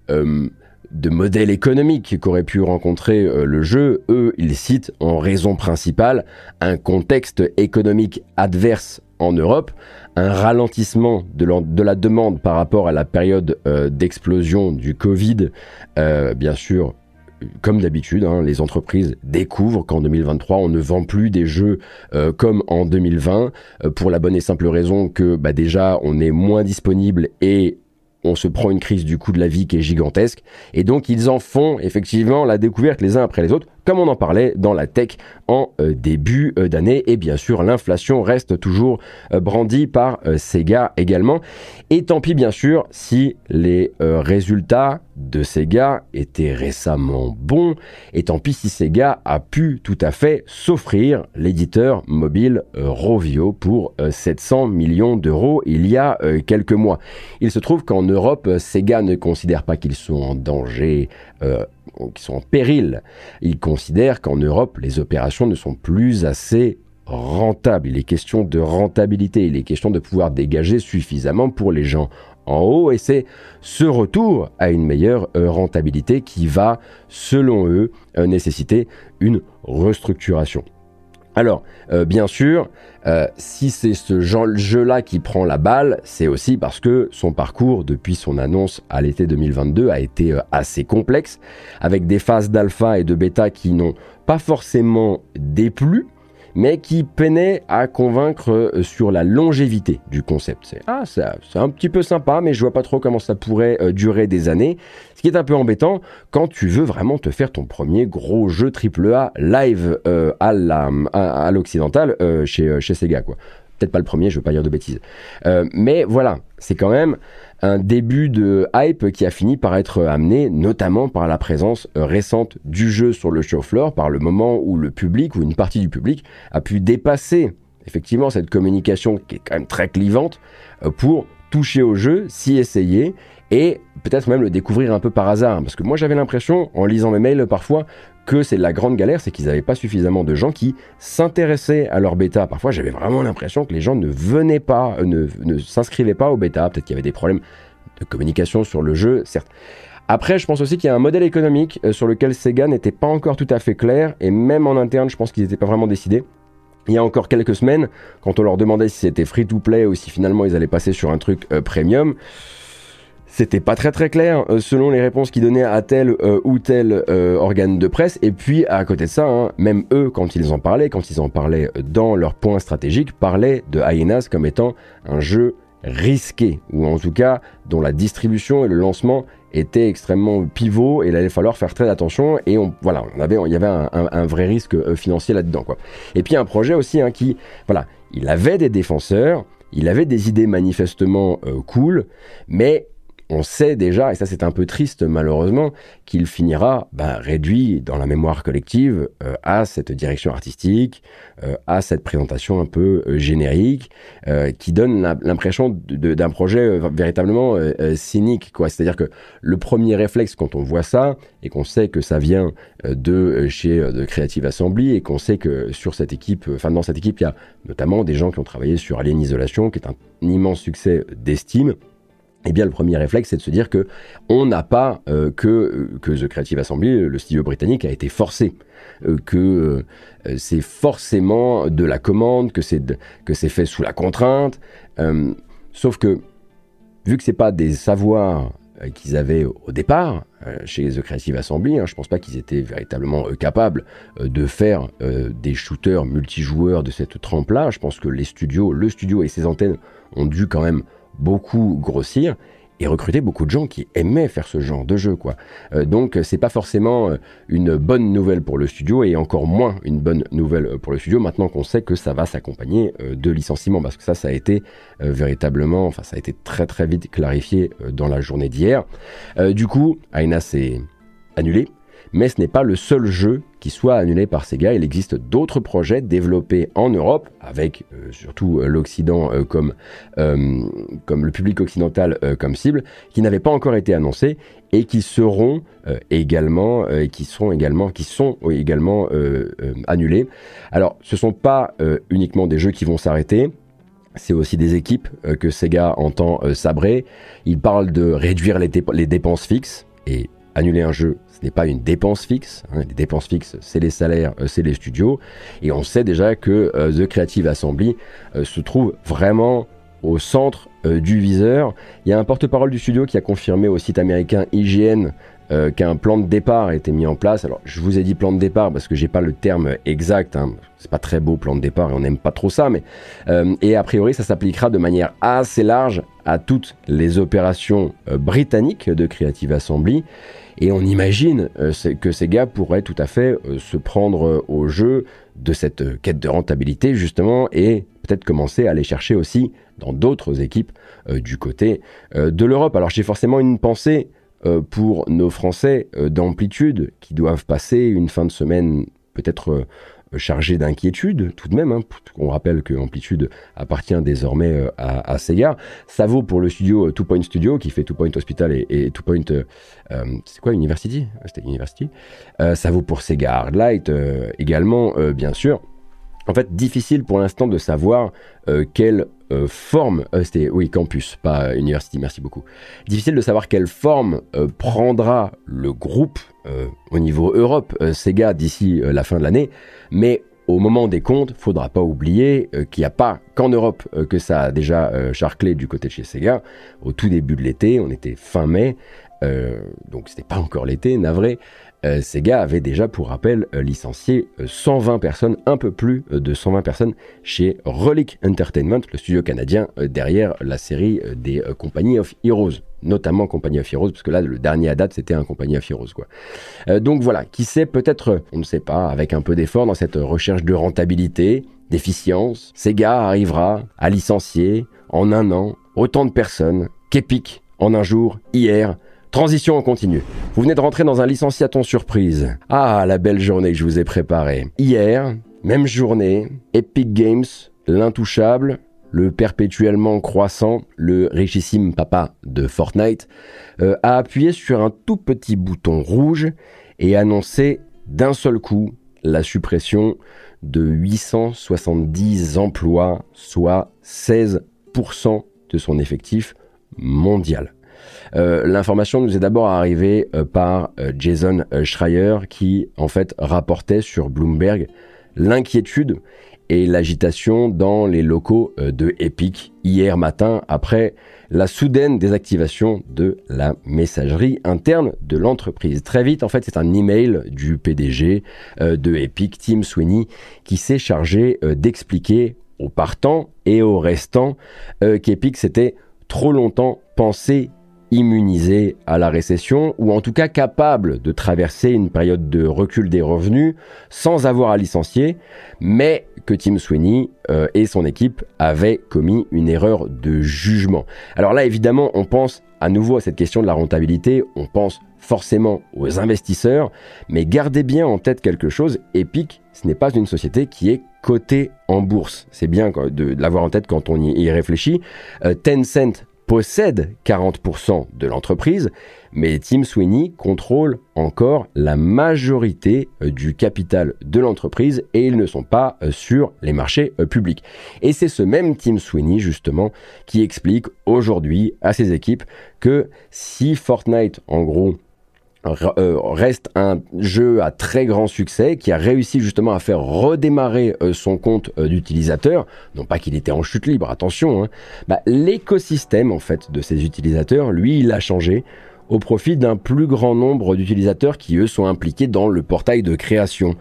Speaker 1: euh, de modèle économique qu'aurait pu rencontrer euh, le jeu. Eux, ils citent en raison principale un contexte économique adverse en Europe, un ralentissement de, la demande par rapport à la période d'explosion du Covid, bien sûr comme d'habitude, hein, les entreprises découvrent qu'en 2023, on ne vend plus des jeux euh, comme en 2020, euh, pour la bonne et simple raison que bah, déjà, on est moins disponible et on se prend une crise du coût de la vie qui est gigantesque. Et donc, ils en font effectivement la découverte les uns après les autres comme on en parlait dans la tech en euh, début euh, d'année. Et bien sûr, l'inflation reste toujours euh, brandie par Sega également. Et tant pis, bien sûr, si les résultats de Sega étaient récemment bons. Et tant pis si Sega a pu tout à fait s'offrir l'éditeur mobile Rovio pour 700 millions d'euros il y a quelques mois. Il se trouve qu'en Europe, Sega ne considère pas qu'ils sont en danger qui sont en péril. Ils considèrent qu'en Europe, les opérations ne sont plus assez rentables. Il est question de rentabilité, il est question de pouvoir dégager suffisamment pour les gens en haut et c'est ce retour à une meilleure euh, rentabilité qui va, selon eux, euh, nécessiter une restructuration. Alors, euh, bien sûr, euh, si c'est ce jeu-là qui prend la balle, c'est aussi parce que son parcours depuis son annonce à l'été 2022 a été euh, assez complexe, avec des phases d'alpha et de bêta qui n'ont pas forcément déplu, mais qui peinait à convaincre sur la longévité du concept. C'est ah, un petit peu sympa, mais je vois pas trop comment ça pourrait durer des années. Ce qui est un peu embêtant quand tu veux vraiment te faire ton premier gros jeu AAA live euh, à, l'occidental chez, chez Sega, quoi. Peut-être pas le premier, je veux pas dire de bêtises. mais voilà, c'est quand même un début de hype qui a fini par être amené notamment par la présence euh, récente du jeu sur le show floor, par le moment où le public ou une partie du public a pu dépasser effectivement cette communication qui est quand même très clivante euh, pour toucher au jeu, s'y essayer et peut-être même le découvrir un peu par hasard. Parce que moi j'avais l'impression, en lisant mes mails parfois, que c'est la grande galère, c'est qu'ils n'avaient pas suffisamment de gens qui s'intéressaient à leur bêta. Parfois j'avais vraiment l'impression que les gens ne venaient pas, euh, ne, s'inscrivaient pas au bêta. Peut-être qu'il y avait des problèmes de communication sur le jeu, certes. Après, je pense aussi qu'il y a un modèle économique euh, sur lequel Sega n'était pas encore tout à fait clair, et même en interne, je pense qu'ils n'étaient pas vraiment décidés. Il y a encore quelques semaines, quand on leur demandait si c'était free to play ou si finalement ils allaient passer sur un truc euh, premium, c'était pas très très clair euh, selon les réponses qu'ils donnaient à tel euh, ou tel euh, organe de presse. Et puis à côté de ça, hein, même eux, quand ils en parlaient, quand ils en parlaient dans leur point stratégique, parlaient de Hyenas comme étant un jeu risqué, ou en tout cas dont la distribution et le lancement étaient extrêmement pivot et il allait falloir faire très attention et on voilà on avait il y avait un, vrai risque financier là-dedans quoi et puis un projet aussi hein, qui voilà il avait des défenseurs il avait des idées manifestement cool mais on sait déjà, et ça c'est un peu triste malheureusement, qu'il finira bah, réduit dans la mémoire collective euh, à cette direction artistique, euh, à cette présentation un peu euh, générique, qui donne l'impression d'un projet véritablement cynique. C'est-à-dire que le premier réflexe quand on voit ça, et qu'on sait que ça vient de chez Creative Assembly, et qu'on sait que sur cette équipe, enfin dans cette équipe, il y a notamment des gens qui ont travaillé sur Alien Isolation, qui est un immense succès d'estime eh bien, le premier réflexe, c'est de se dire que on n'a pas euh, que, euh, que The Creative Assembly, le studio britannique, a été forcé, euh, que c'est forcément de la commande, que c'est que c'est fait sous la contrainte. sauf que vu que c'est pas des savoirs qu'ils avaient au départ chez The Creative Assembly, hein, je pense pas qu'ils étaient véritablement capables de faire des shooters multijoueurs de cette trempe-là. Je pense que les studios, le studio et ses antennes ont dû quand même beaucoup grossir et recruter beaucoup de gens qui aimaient faire ce genre de jeu quoi. Euh, donc c'est pas forcément euh, une bonne nouvelle pour le studio et encore moins une bonne nouvelle pour le studio maintenant qu'on sait que ça va s'accompagner euh, de licenciements parce que ça ça a été véritablement enfin ça a été très très vite clarifié dans la journée d'hier. du coup, Aina s'est annulé mais ce n'est pas le seul jeu qui soit annulé par Sega. Il existe d'autres projets développés en Europe, avec euh, surtout euh, l'Occident euh, comme, le public occidental comme cible, qui n'avaient pas encore été annoncés et qui seront également, qui seront également, qui sont également annulés. Alors, ce ne sont pas uniquement des jeux qui vont s'arrêter. C'est aussi des équipes que Sega entend sabrer. Il parle de réduire les, les dépenses fixes et annuler un jeu, ce n'est pas une dépense fixe. Hein. Les dépenses fixes, c'est les salaires, euh, c'est les studios. Et on sait déjà que euh, The Creative Assembly euh, se trouve vraiment au centre du viseur. Il y a un porte-parole du studio qui a confirmé au site américain IGN qu'un plan de départ a été mis en place. Alors, je vous ai dit plan de départ parce que j'ai pas le terme exact. Hein. C'est pas très beau plan de départ et on n'aime pas trop ça, mais et a priori ça s'appliquera de manière assez large à toutes les opérations britanniques de Creative Assembly. Et on imagine euh, que ces gars pourraient tout à fait euh, se prendre euh, au jeu de cette quête de rentabilité justement et peut-être commencer à aller chercher aussi dans d'autres équipes du côté de l'Europe. Alors j'ai forcément une pensée pour nos Français d'amplitude qui doivent passer une fin de semaine peut-être chargé d'inquiétude tout de même. Hein. On rappelle que Amplitude appartient désormais euh, à, Sega. Ça vaut pour le studio euh, Two Point Studio qui fait Two Point Hospital et, Two Point. Euh, c'est quoi University? C'était University. ça vaut pour Sega Hardlight également, bien sûr. En fait, difficile pour l'instant de savoir quelle forme, c'était oui campus, pas university, merci beaucoup. Difficile de savoir quelle forme prendra le groupe au niveau Europe, Sega d'ici la fin de l'année. Mais au moment des comptes, faudra pas oublier euh, qu'il n'y a pas qu'en Europe euh, que ça a déjà euh, charclé du côté de chez Sega. Au tout début de l'été, on était fin mai, donc c'était pas encore l'été, navré. Sega avait déjà, pour rappel, licencié 120 personnes, un peu plus de 120 personnes chez Relic Entertainment, le studio canadien derrière la série des Company of Heroes notamment Compagnie of Heroes, parce que là, le dernier à date, c'était un Compagnie of Heroes. Euh, donc voilà, qui sait, peut-être, on ne sait pas, avec un peu d'effort dans cette recherche de rentabilité, d'efficience, Sega arrivera à licencier en un an autant de personnes qu'Epic en un jour, hier, Transition en continu. Vous venez de rentrer dans un licenciaton surprise. Ah, la belle journée que je vous ai préparée. Hier, même journée, Epic Games, l'intouchable, le perpétuellement croissant, le richissime papa de Fortnite, euh, a appuyé sur un tout petit bouton rouge et annoncé d'un seul coup la suppression de 870 emplois, soit 16% de son effectif mondial. Euh, l'information nous est d'abord arrivée euh, par Jason Schreier qui en fait rapportait sur Bloomberg l'inquiétude et l'agitation dans les locaux euh, de Epic hier matin après la soudaine désactivation de la messagerie interne de l'entreprise. Très vite, en fait, c'est un email du PDG euh, de Epic, Tim Sweeney, qui s'est chargé euh, d'expliquer aux partants et aux restants qu'Epic s'était trop longtemps pensé immunisé à la récession ou en tout cas capable de traverser une période de recul des revenus sans avoir à licencier, mais que Tim Sweeney euh, et son équipe avaient commis une erreur de jugement. Alors là, évidemment, on pense à nouveau à cette question de la rentabilité, on pense forcément aux investisseurs, mais gardez bien en tête quelque chose, Epic, ce n'est pas une société qui est cotée en bourse. C'est bien de, l'avoir en tête quand on y, réfléchit. Euh, Tencent possède 40% de l'entreprise, mais Tim Sweeney contrôle encore la majorité euh, du capital de l'entreprise et ils ne sont pas euh, sur les marchés euh, publics. Et c'est ce même Tim Sweeney justement qui explique aujourd'hui à ses équipes que si Fortnite en gros reste un jeu à très grand succès qui a réussi justement à faire redémarrer euh, son compte euh, d'utilisateur, non pas qu'il était en chute libre, attention, hein. bah, l'écosystème en fait de ces utilisateurs, lui, il a changé au profit d'un plus grand nombre d'utilisateurs qui eux sont impliqués dans le portail de création.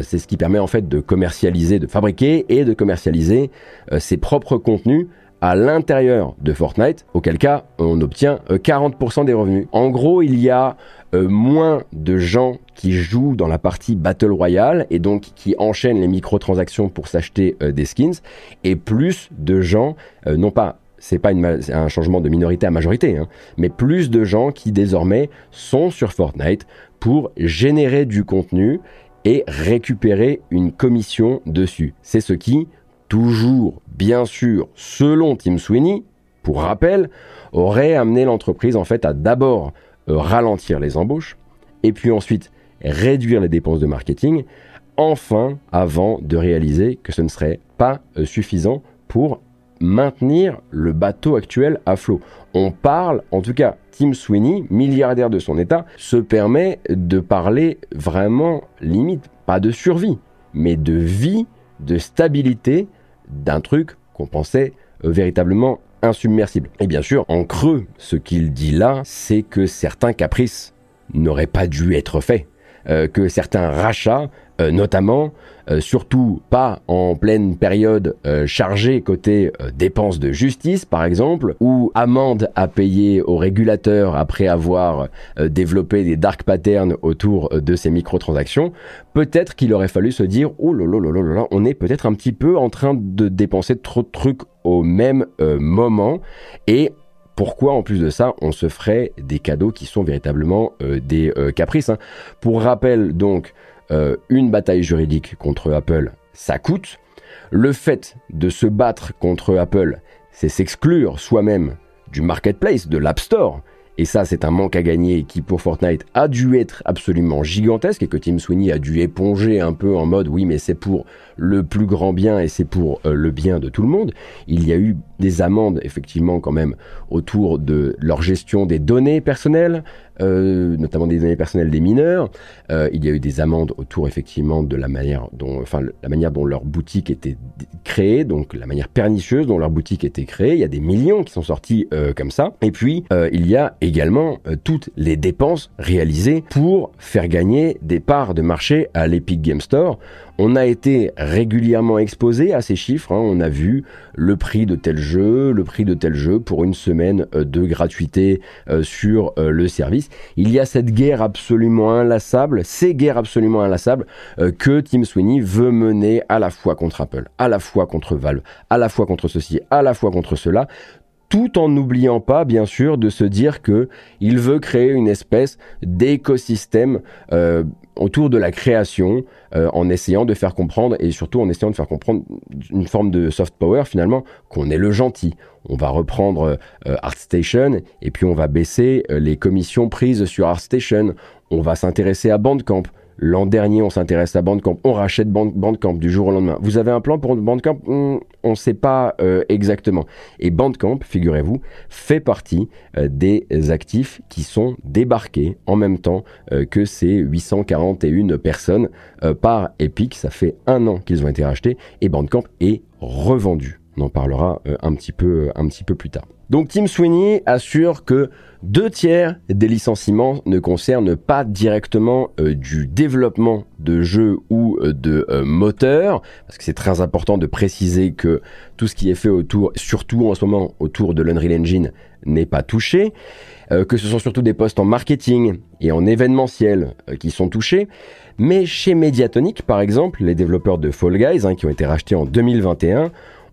Speaker 1: c'est ce qui permet en fait de commercialiser, de fabriquer et de commercialiser ses propres contenus à l'intérieur de Fortnite, auquel cas on obtient 40% des revenus. En gros, il y a euh, moins de gens qui jouent dans la partie Battle Royale et donc qui enchaînent les microtransactions pour s'acheter euh, des skins et plus de gens, euh, non pas c'est pas un changement de minorité à majorité, hein, mais plus de gens qui désormais sont sur Fortnite pour générer du contenu et récupérer une commission dessus. C'est ce qui, toujours bien sûr, selon Tim Sweeney, pour rappel, aurait amené l'entreprise en fait à d'abord euh, ralentir les embauches, et puis ensuite réduire les dépenses de marketing, enfin avant de réaliser que ce ne serait pas euh, suffisant pour maintenir le bateau actuel à flot. On parle, en tout cas, Tim Sweeney, milliardaire de son état, se permet de parler vraiment limite, pas de survie, mais de vie, de stabilité d'un truc qu'on pensait euh, véritablement insubmersible. Et bien sûr, en creux, ce qu'il dit là, c'est que certains caprices n'auraient pas dû être faits. Euh, que certains rachats, euh, notamment, euh, surtout pas en pleine période chargée côté dépenses de justice, par exemple, ou amendes à payer aux régulateurs après avoir développé des dark patterns autour de ces microtransactions, peut-être qu'il aurait fallu se dire, oh là là là là là, on est peut-être un petit peu en train de dépenser trop de trucs au même moment. Et pourquoi en plus de ça on se ferait des cadeaux qui sont véritablement euh, des euh, caprices hein. Pour rappel donc, euh, une bataille juridique contre Apple, ça coûte. Le fait de se battre contre Apple, c'est s'exclure soi-même du marketplace, de l'App Store. Et ça, c'est un manque à gagner qui, pour Fortnite, a dû être absolument gigantesque et que Tim Sweeney a dû éponger un peu en mode oui, mais c'est pour le plus grand bien et c'est pour le bien de tout le monde. Il y a eu des amendes, effectivement, quand même, autour de leur gestion des données personnelles, euh, notamment des données personnelles des mineurs. Euh, il y a eu des amendes autour, effectivement, de la manière dont, enfin, la manière dont leur boutique était créée, donc la manière pernicieuse dont leur boutique était créée. Il y a des millions qui sont sortis euh, comme ça. Et puis, il y a également toutes les dépenses réalisées pour faire gagner des parts de marché à l'Epic Game Store. On a été régulièrement exposé à ces chiffres. Hein. On a vu le prix de tel jeu, le prix de tel jeu pour une semaine euh, de gratuité euh, sur euh, le service. Il y a cette guerre absolument inlassable, ces guerres absolument inlassables que Tim Sweeney veut mener à la fois contre Apple, à la fois contre Valve, à la fois contre ceci, à la fois contre cela tout en n'oubliant pas, bien sûr, de se dire que il veut créer une espèce d'écosystème autour de la création, euh, en essayant de faire comprendre, et surtout en essayant de faire comprendre une forme de soft power finalement, qu'on est le gentil. On va reprendre euh, ArtStation, et puis on va baisser euh, les commissions prises sur ArtStation. On va s'intéresser à Bandcamp. L'an dernier, on s'intéresse à Bandcamp, on rachète Bandcamp du jour au lendemain. Vous avez un plan pour Bandcamp? Hmm, On ne sait pas euh, exactement. Et Bandcamp, figurez-vous, fait partie euh, des actifs qui sont débarqués en même temps euh, que ces 841 personnes par Epic. Ça fait un an qu'ils ont été rachetés et Bandcamp est revendu. On en parlera un, petit peu, un petit peu plus tard. Donc Tim Sweeney assure que deux tiers des licenciements ne concernent pas directement euh, du développement de jeux ou euh, de euh, moteurs, parce que c'est très important de préciser que tout ce qui est fait autour, surtout en ce moment autour de l'Unreal Engine, n'est pas touché, que ce sont surtout des postes en marketing et en événementiel qui sont touchés, mais chez Mediatonic par exemple, les développeurs de Fall Guys, hein, qui ont été rachetés en 2021,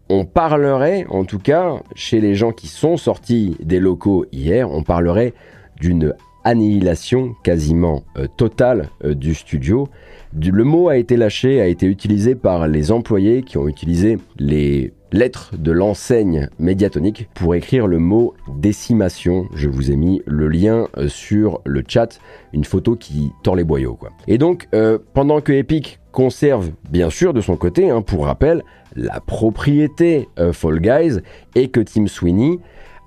Speaker 1: on parlerait, en tout cas, chez les gens qui sont sortis des locaux hier, on parlerait d'une annihilation quasiment euh, totale euh, du studio. le mot a été lâché, a été utilisé par les employés qui ont utilisé les lettres de l'enseigne médiatonique pour écrire le mot décimation. Je vous ai mis le lien euh, sur le chat, une photo qui tord les boyaux. Et donc, pendant que Epic conserve, bien sûr, de son côté, hein, pour rappel, la propriété euh, Fall Guys et que Tim Sweeney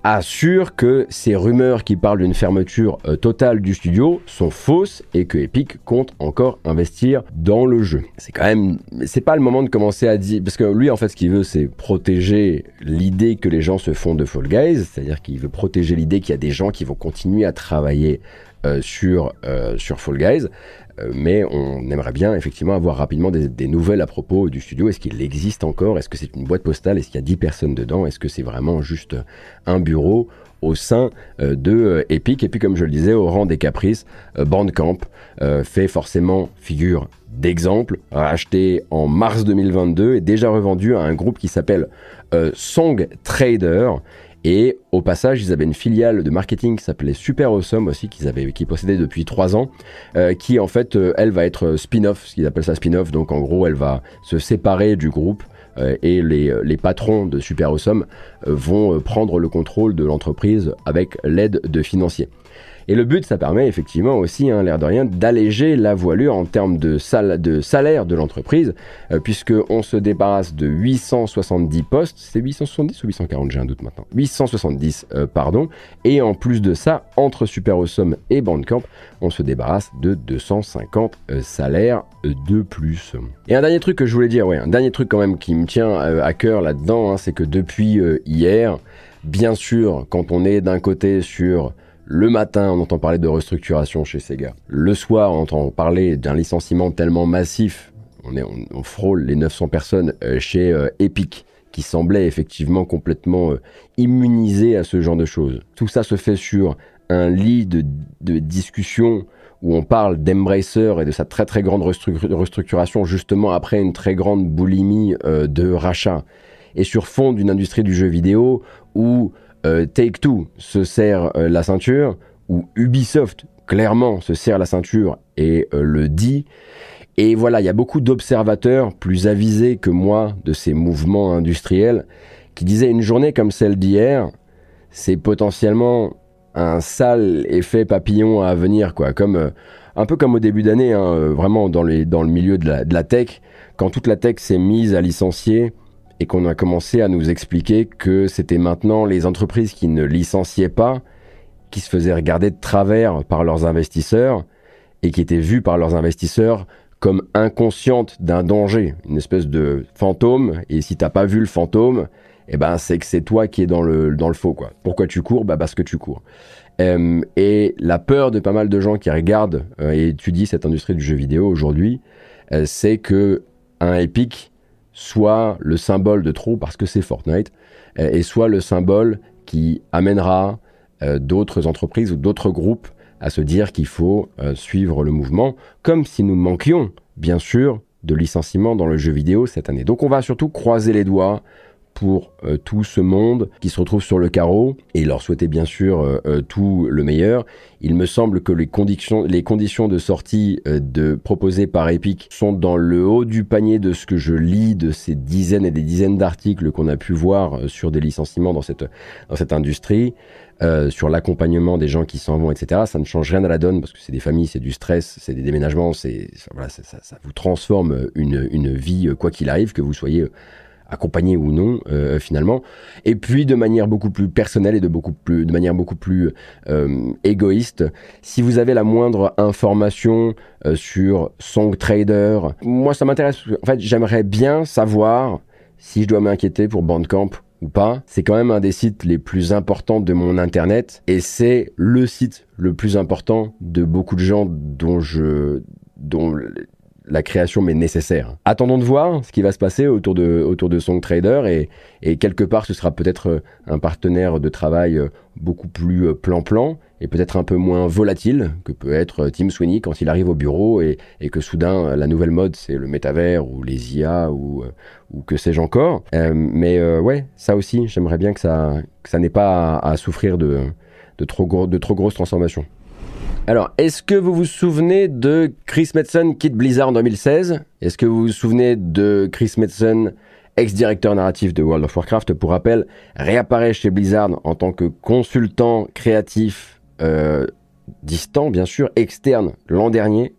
Speaker 1: assure que ces rumeurs qui parlent d'une fermeture euh, totale du studio sont fausses et que Epic compte encore investir dans le jeu. C'est quand même, c'est pas le moment de commencer à dire, parce que lui en fait ce qu'il veut c'est protéger l'idée que les gens se font de Fall Guys, c'est-à-dire qu'il veut protéger l'idée qu'il y a des gens qui vont continuer à travailler euh, sur, sur Fall Guys. Euh, mais on aimerait bien effectivement avoir rapidement des, nouvelles à propos du studio. Est-ce qu'il existe encore? Est-ce que c'est une boîte postale? Est-ce qu'il y a 10 personnes dedans? Est-ce que c'est vraiment juste un bureau au sein euh, de euh, Epic? Et puis, comme je le disais, au rang des caprices, Bandcamp fait forcément figure d'exemple, racheté en mars 2022 et déjà revendu à un groupe qui s'appelle Song Trader et au passage, ils avaient une filiale de marketing qui s'appelait Super Awesome aussi, qu'ils avaient, qui possédaient depuis trois ans, euh, qui en fait, euh, elle va être spin-off, ce qu'ils appellent ça spin-off. Donc en gros, elle va se séparer du groupe euh, et les, les, patrons de Super Awesome vont prendre le contrôle de l'entreprise avec l'aide de financiers. Et le but, ça permet effectivement aussi, hein, l'air de rien, d'alléger la voilure en termes de, de salaire de l'entreprise, euh, puisqu'on se débarrasse de 870 postes, c'est 870 ou 840, j'ai un doute maintenant, 870, euh, pardon, et en plus de ça, entre Super Awesome et Bandcamp, on se débarrasse de 250 euh, salaires de plus. Et un dernier truc que je voulais dire, ouais, un dernier truc quand même qui me tient à cœur là-dedans, hein, c'est que depuis hier, bien sûr, quand on est d'un côté sur le matin, on entend parler de restructuration chez Sega. Le soir, on entend parler d'un licenciement tellement massif, on, frôle les 900 personnes euh, chez euh, Epic, qui semblait effectivement complètement euh, immunisé à ce genre de choses. Tout ça se fait sur un lit de, discussion où on parle d'Embracer et de sa très très grande restructuration justement après une très grande boulimie de rachat. Et sur fond d'une industrie du jeu vidéo où euh, Take Two se serre euh, la ceinture, ou Ubisoft clairement se serre la ceinture et euh, le dit. Et voilà, il y a beaucoup d'observateurs plus avisés que moi de ces mouvements industriels qui disaient une journée comme celle d'hier, c'est potentiellement un sale effet papillon à venir, quoi. Comme, un peu comme au début d'année, hein, vraiment dans, le milieu de la, de la tech, quand toute la tech s'est mise à licencier, et qu'on a commencé à nous expliquer que c'était maintenant les entreprises qui ne licenciaient pas, qui se faisaient regarder de travers par leurs investisseurs et qui étaient vues par leurs investisseurs comme inconscientes d'un danger, une espèce de fantôme. Et si t'as pas vu le fantôme, eh ben c'est que c'est toi qui es dans le dans le faux quoi. Pourquoi tu cours? Bah parce que tu cours. Euh, et la peur de pas mal de gens qui regardent euh, et étudient cette industrie du jeu vidéo aujourd'hui, euh, c'est que un Epic soit le symbole de trop parce que c'est Fortnite, euh, et soit le symbole qui amènera euh, d'autres entreprises ou d'autres groupes à se dire qu'il faut euh, suivre le mouvement, comme si nous manquions, bien sûr, de licenciements dans le jeu vidéo cette année. Donc on va surtout croiser les doigts pour euh, tout ce monde qui se retrouve sur le carreau et leur souhaiter bien sûr euh, euh, tout le meilleur. Il me semble que les conditions, les conditions de sortie de, proposées par Epic sont dans le haut du panier de ce que je lis de ces dizaines et des dizaines d'articles qu'on a pu voir sur des licenciements dans cette, dans cette industrie. sur l'accompagnement des gens qui s'en vont, etc. Ça ne change rien à la donne parce que c'est des familles, c'est du stress, c'est des déménagements, c'est voilà, ça, ça, ça, vous transforme une, une vie quoi qu'il arrive, que vous soyez accompagné ou non euh, finalement. Et puis de manière beaucoup plus personnelle et de beaucoup plus de manière beaucoup plus euh, égoïste si vous avez la moindre information euh, sur Song Trader moi ça m'intéresse. En fait j'aimerais bien savoir si je dois m'inquiéter pour Bandcamp ou pas, c'est quand même un des sites les plus importants de mon internet et c'est le site le plus important de beaucoup de gens dont je dont la création mais nécessaire. Attendons de voir ce qui va se passer autour de, autour de Song Trader et, et quelque part ce sera peut-être euh, un partenaire de travail euh, beaucoup plus euh, plan-plan et peut-être un peu moins volatile que peut être Tim Sweeney quand il arrive au bureau et, et que soudain la nouvelle mode c'est le métavers ou les IA ou, ou que sais-je encore. mais ouais, ça aussi j'aimerais bien que ça, que ça n'ait pas à, souffrir de, de, trop gros, de trop grosses transformations. Alors, est-ce que vous vous souvenez de Chris Metzen, quitte Blizzard en 2016 Est-ce que vous vous souvenez de Chris Metzen, ex-directeur narratif de World of Warcraft? Pour rappel, réapparaît chez Blizzard en tant que consultant créatif euh, distant, bien sûr, externe l'an dernier.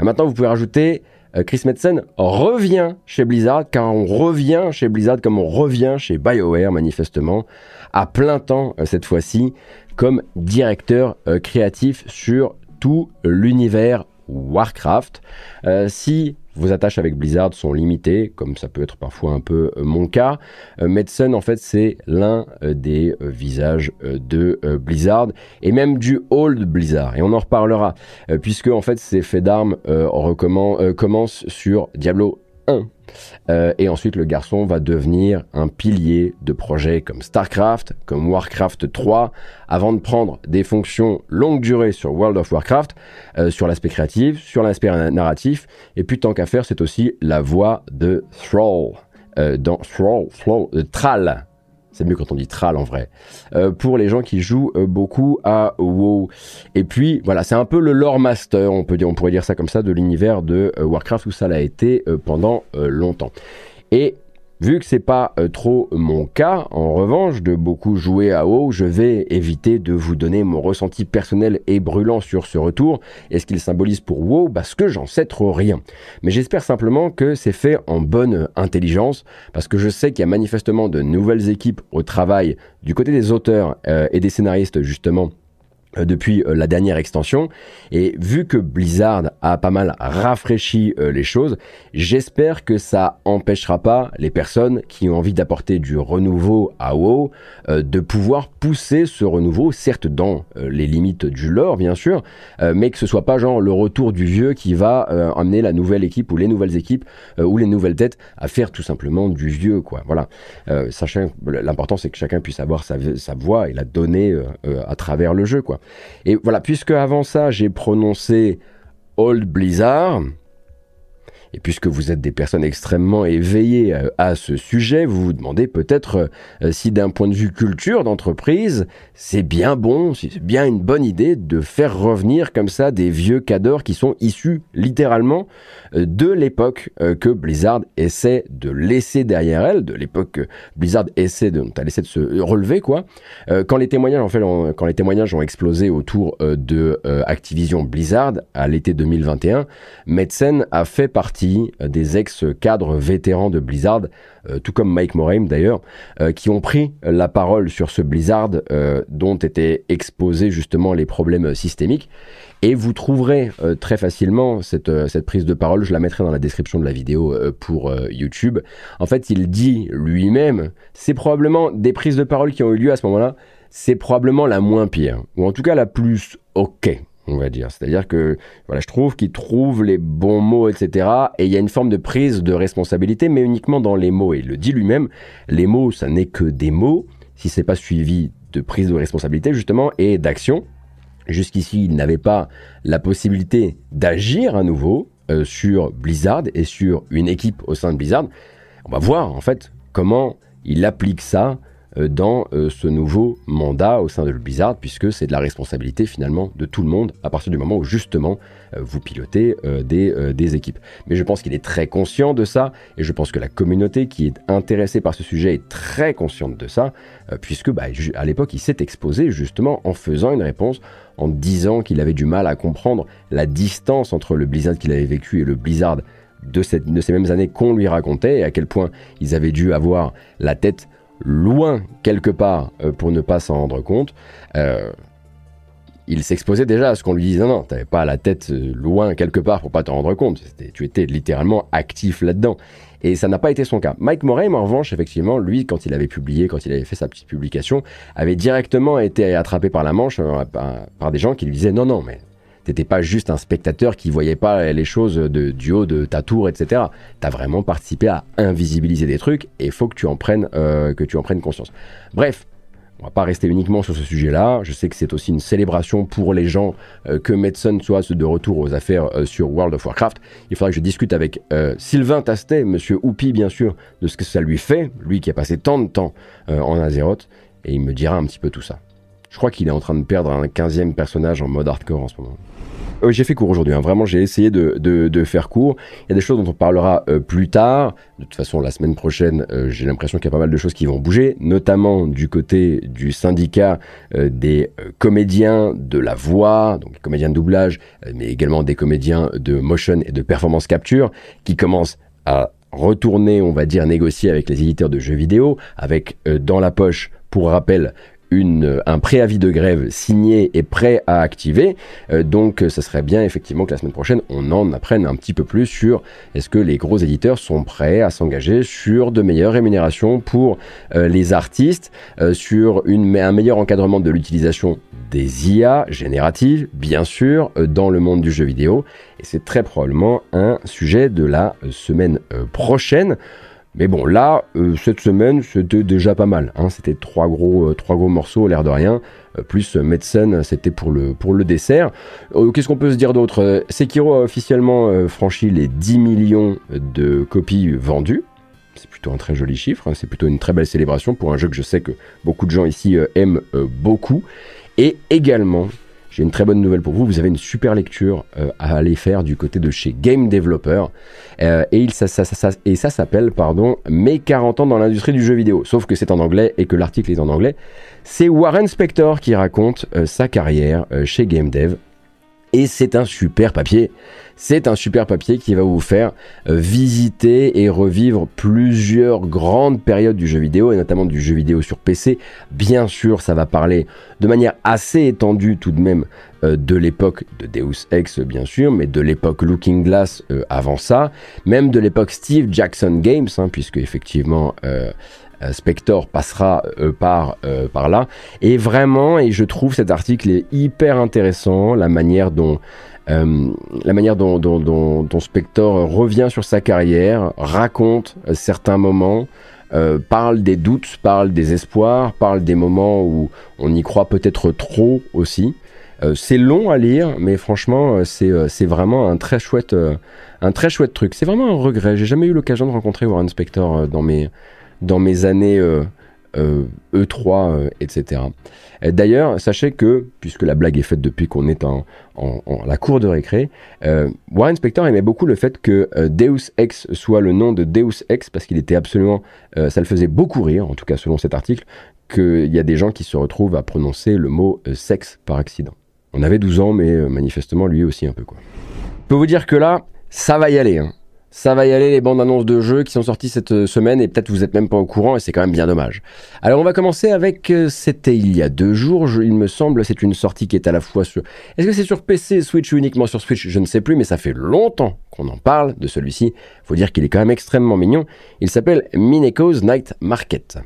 Speaker 1: maintenant, vous pouvez rajouter euh, Chris Metzen revient chez Blizzard, car on revient chez Blizzard comme on revient chez BioWare, manifestement, à plein temps euh, cette fois-ci, comme directeur euh, créatif sur tout l'univers Warcraft. Euh, si vos attaches avec Blizzard sont limitées, comme ça peut être parfois un peu euh, mon cas, Medson en fait c'est l'un des visages de Blizzard et même du old Blizzard et on en reparlera puisque en fait ces faits d'armes commencent sur Diablo 1 euh, et ensuite, le garçon va devenir un pilier de projets comme StarCraft, comme Warcraft 3, avant de prendre des fonctions longue durée sur World of Warcraft, euh, sur l'aspect créatif, sur l'aspect narratif. Et puis, tant qu'à faire, c'est aussi la voix de Thrall. Euh, dans Thrall, Thrall, Thrall c'est mieux quand on dit Tral en vrai. Euh, pour les gens qui jouent euh, beaucoup à WoW. Et puis voilà, c'est un peu le lore master, on pourrait dire ça comme ça, de l'univers de euh, Warcraft où ça l'a été pendant longtemps. Et Vu que c'est pas euh, trop mon cas, en revanche, de beaucoup jouer à WoW, je vais éviter de vous donner mon ressenti personnel et brûlant sur ce retour et ce qu'il symbolise pour WoW, parce que j'en sais trop rien. Mais j'espère simplement que c'est fait en bonne intelligence, parce que je sais qu'il y a manifestement de nouvelles équipes au travail du côté des auteurs euh, et des scénaristes justement depuis euh, la dernière extension. Et vu que Blizzard a pas mal rafraîchi euh, les choses, j'espère que ça empêchera pas les personnes qui ont envie d'apporter du renouveau à WoW de pouvoir pousser ce renouveau, certes dans les limites du lore bien sûr, mais que ce soit pas genre le retour du vieux qui va amener la nouvelle équipe ou les nouvelles équipes ou les nouvelles têtes à faire tout simplement du vieux quoi. Voilà. l'important c'est que chacun puisse avoir sa, sa voix et la donner à travers le jeu quoi. Et voilà, puisque avant ça, j'ai prononcé Old Blizzard, et puisque vous êtes des personnes extrêmement éveillées euh, à ce sujet, vous vous demandez peut-être euh, si d'un point de vue culture d'entreprise, c'est bien bon, si c'est bien une bonne idée de faire revenir comme ça des vieux cadors qui sont issus littéralement euh, de l'époque que Blizzard essaie de laisser derrière elle, de l'époque que Blizzard essaie de, a laissé de se relever quoi. Quand les témoignages en fait, quand les témoignages ont explosé autour de Activision Blizzard à l'été 2021, Metzen a fait partie euh, des ex-cadres vétérans de Blizzard, euh, tout comme Mike Morhaime d'ailleurs, euh, qui ont pris la parole sur ce Blizzard dont étaient exposés justement les problèmes systémiques. Et vous trouverez très facilement cette, cette, prise de parole, je la mettrai dans la description de la vidéo pour YouTube. En fait, il dit lui-même, c'est probablement des prises de parole qui ont eu lieu à ce moment-là, c'est probablement la moins pire, ou en tout cas la plus ok on va dire. C'est-à-dire que voilà, je trouve qu'il trouve les bons mots, etc. Et il y a une forme de prise de responsabilité, mais uniquement dans les mots. Et il le dit lui-même, les mots, ça n'est que des mots, si c'est pas suivi de prise de responsabilité, justement, et d'action. Jusqu'ici, il n'avait pas la possibilité d'agir à nouveau euh, sur Blizzard et sur une équipe au sein de Blizzard. On va voir, en fait, comment il applique ça dans euh, ce nouveau mandat au sein de Blizzard, puisque c'est de la responsabilité finalement de tout le monde à partir du moment où justement euh, vous pilotez des, équipes. Mais je pense qu'il est très conscient de ça, et je pense que la communauté qui est intéressée par ce sujet est très consciente de ça, puisque bah, à l'époque il s'est exposé justement en faisant une réponse, en disant qu'il avait du mal à comprendre la distance entre le Blizzard qu'il avait vécu et le Blizzard de ces mêmes années qu'on lui racontait, et à quel point ils avaient dû avoir la tête loin quelque part euh, pour ne pas s'en rendre compte, euh, il s'exposait déjà à ce qu'on lui disait non, non, t'avais pas la tête euh, loin quelque part pour pas t'en rendre compte. Tu étais littéralement actif là-dedans. Et ça n'a pas été son cas. Mike Morey, en revanche, effectivement, lui, quand il avait publié, quand il avait fait sa petite publication, avait directement été attrapé par la manche par des gens qui lui disaient non, non, mais T'étais pas juste un spectateur qui voyait pas les choses de, du haut de ta tour, etc. T'as vraiment participé à invisibiliser des trucs et il faut que tu en prennes, euh, que tu en prennes conscience. Bref, on va pas rester uniquement sur ce sujet-là. Je sais que c'est aussi une célébration pour les gens euh, que Medson soit de retour aux affaires euh, sur World of Warcraft. Il faudra que je discute avec Sylvain Tastet, Monsieur Oupi bien sûr, de ce que ça lui fait, lui qui a passé tant de temps en Azeroth, et il me dira un petit peu tout ça. Je crois qu'il est en train de perdre un 15e personnage en mode hardcore en ce moment. Euh, j'ai fait court aujourd'hui, hein. vraiment j'ai essayé de, faire court. Il y a des choses dont on parlera euh, plus tard. De toute façon, la semaine prochaine, euh, j'ai l'impression qu'il y a pas mal de choses qui vont bouger, notamment du côté du syndicat des comédiens de la voix, donc comédiens de doublage, mais également des comédiens de motion et de performance capture, qui commencent à retourner, on va dire, négocier avec les éditeurs de jeux vidéo, avec dans la poche, pour rappel, une, un préavis de grève signé et prêt à activer. Euh, donc ça serait bien effectivement que la semaine prochaine on en apprenne un petit peu plus sur est-ce que les gros éditeurs sont prêts à s'engager sur de meilleures rémunérations pour euh, les artistes, euh, sur un meilleur encadrement de l'utilisation des IA génératives, bien sûr, dans le monde du jeu vidéo. Et c'est très probablement un sujet de la semaine prochaine. Mais bon, là, euh, cette semaine, c'était déjà pas mal. Hein. C'était trois gros, euh, trois gros morceaux, l'air de rien. Euh, plus Medicine, c'était pour le, pour le dessert. Qu'est-ce qu'on peut se dire d'autre? Sekiro a officiellement franchi les 10 millions de copies vendues. C'est plutôt un très joli chiffre. Hein. C'est plutôt une très belle célébration pour un jeu que je sais que beaucoup de gens ici aiment beaucoup. Et également, j'ai une très bonne nouvelle pour vous. Vous avez une super lecture euh, à aller faire du côté de chez Game Developer. Euh, et, ça s'appelle, pardon, Mes 40 ans dans l'industrie du jeu vidéo. Sauf que c'est en anglais et que l'article est en anglais. C'est Warren Spector qui raconte euh, sa carrière chez Game Dev. Et c'est un super papier. C'est un super papier qui va vous faire euh, visiter et revivre plusieurs grandes périodes du jeu vidéo et notamment du jeu vidéo sur PC. Bien sûr, ça va parler de manière assez étendue tout de même euh, de l'époque de Deus Ex bien sûr, mais de l'époque Looking Glass euh, avant ça, même de l'époque Steve Jackson Games, hein, puisque effectivement Spector passera par, par là. Et vraiment, et je trouve cet article hyper intéressant, la manière dont euh, la manière dont, dont, Spector revient sur sa carrière, raconte euh, certains moments, euh, parle des doutes, parle des espoirs, parle des moments où on y croit peut-être trop aussi. c'est long à lire, mais franchement, c'est vraiment un très chouette, un très chouette truc. C'est vraiment un regret. J'ai jamais eu l'occasion de rencontrer Warren Spector dans mes, dans mes années E3, etc. D'ailleurs, sachez que, puisque la blague est faite depuis qu'on est en, la cour de récré, euh, Warren Spector aimait beaucoup le fait que euh, Deus Ex soit le nom de Deus Ex, parce qu'il était absolument... Euh, ça le faisait beaucoup rire, en tout cas selon cet article, qu'il y a des gens qui se retrouvent à prononcer le mot sexe par accident. On avait 12 ans, mais manifestement lui aussi un peu quoi. Je peux vous dire que là, ça va y aller. Hein. Ça va y aller les bandes annonces de jeux qui sont sorties cette euh, semaine et peut-être vous êtes même pas au courant et c'est quand même bien dommage. Alors on va commencer avec, euh, c'était il y a deux jours, il me semble, c'est une sortie qui est à la fois sur... Est-ce que c'est sur PC, Switch ou uniquement sur Switch? Je ne sais plus, mais ça fait longtemps qu'on en parle de celui-ci. Faut dire qu'il est quand même extrêmement mignon. Il s'appelle Mineko's Night Market.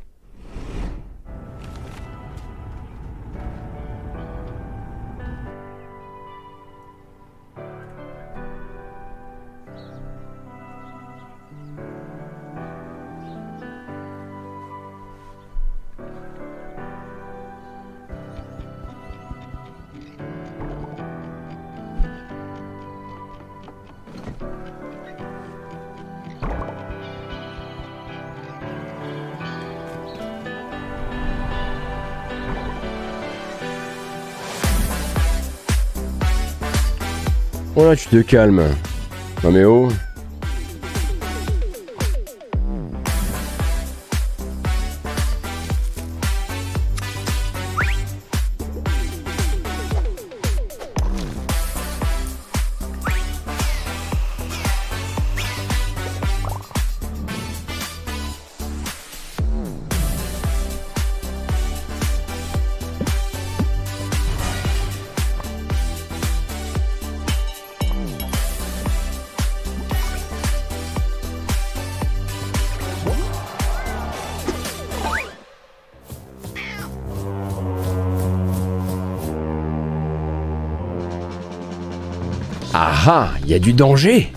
Speaker 1: Voilà, tu te calmes. Non mais oh. Ah, il y a du danger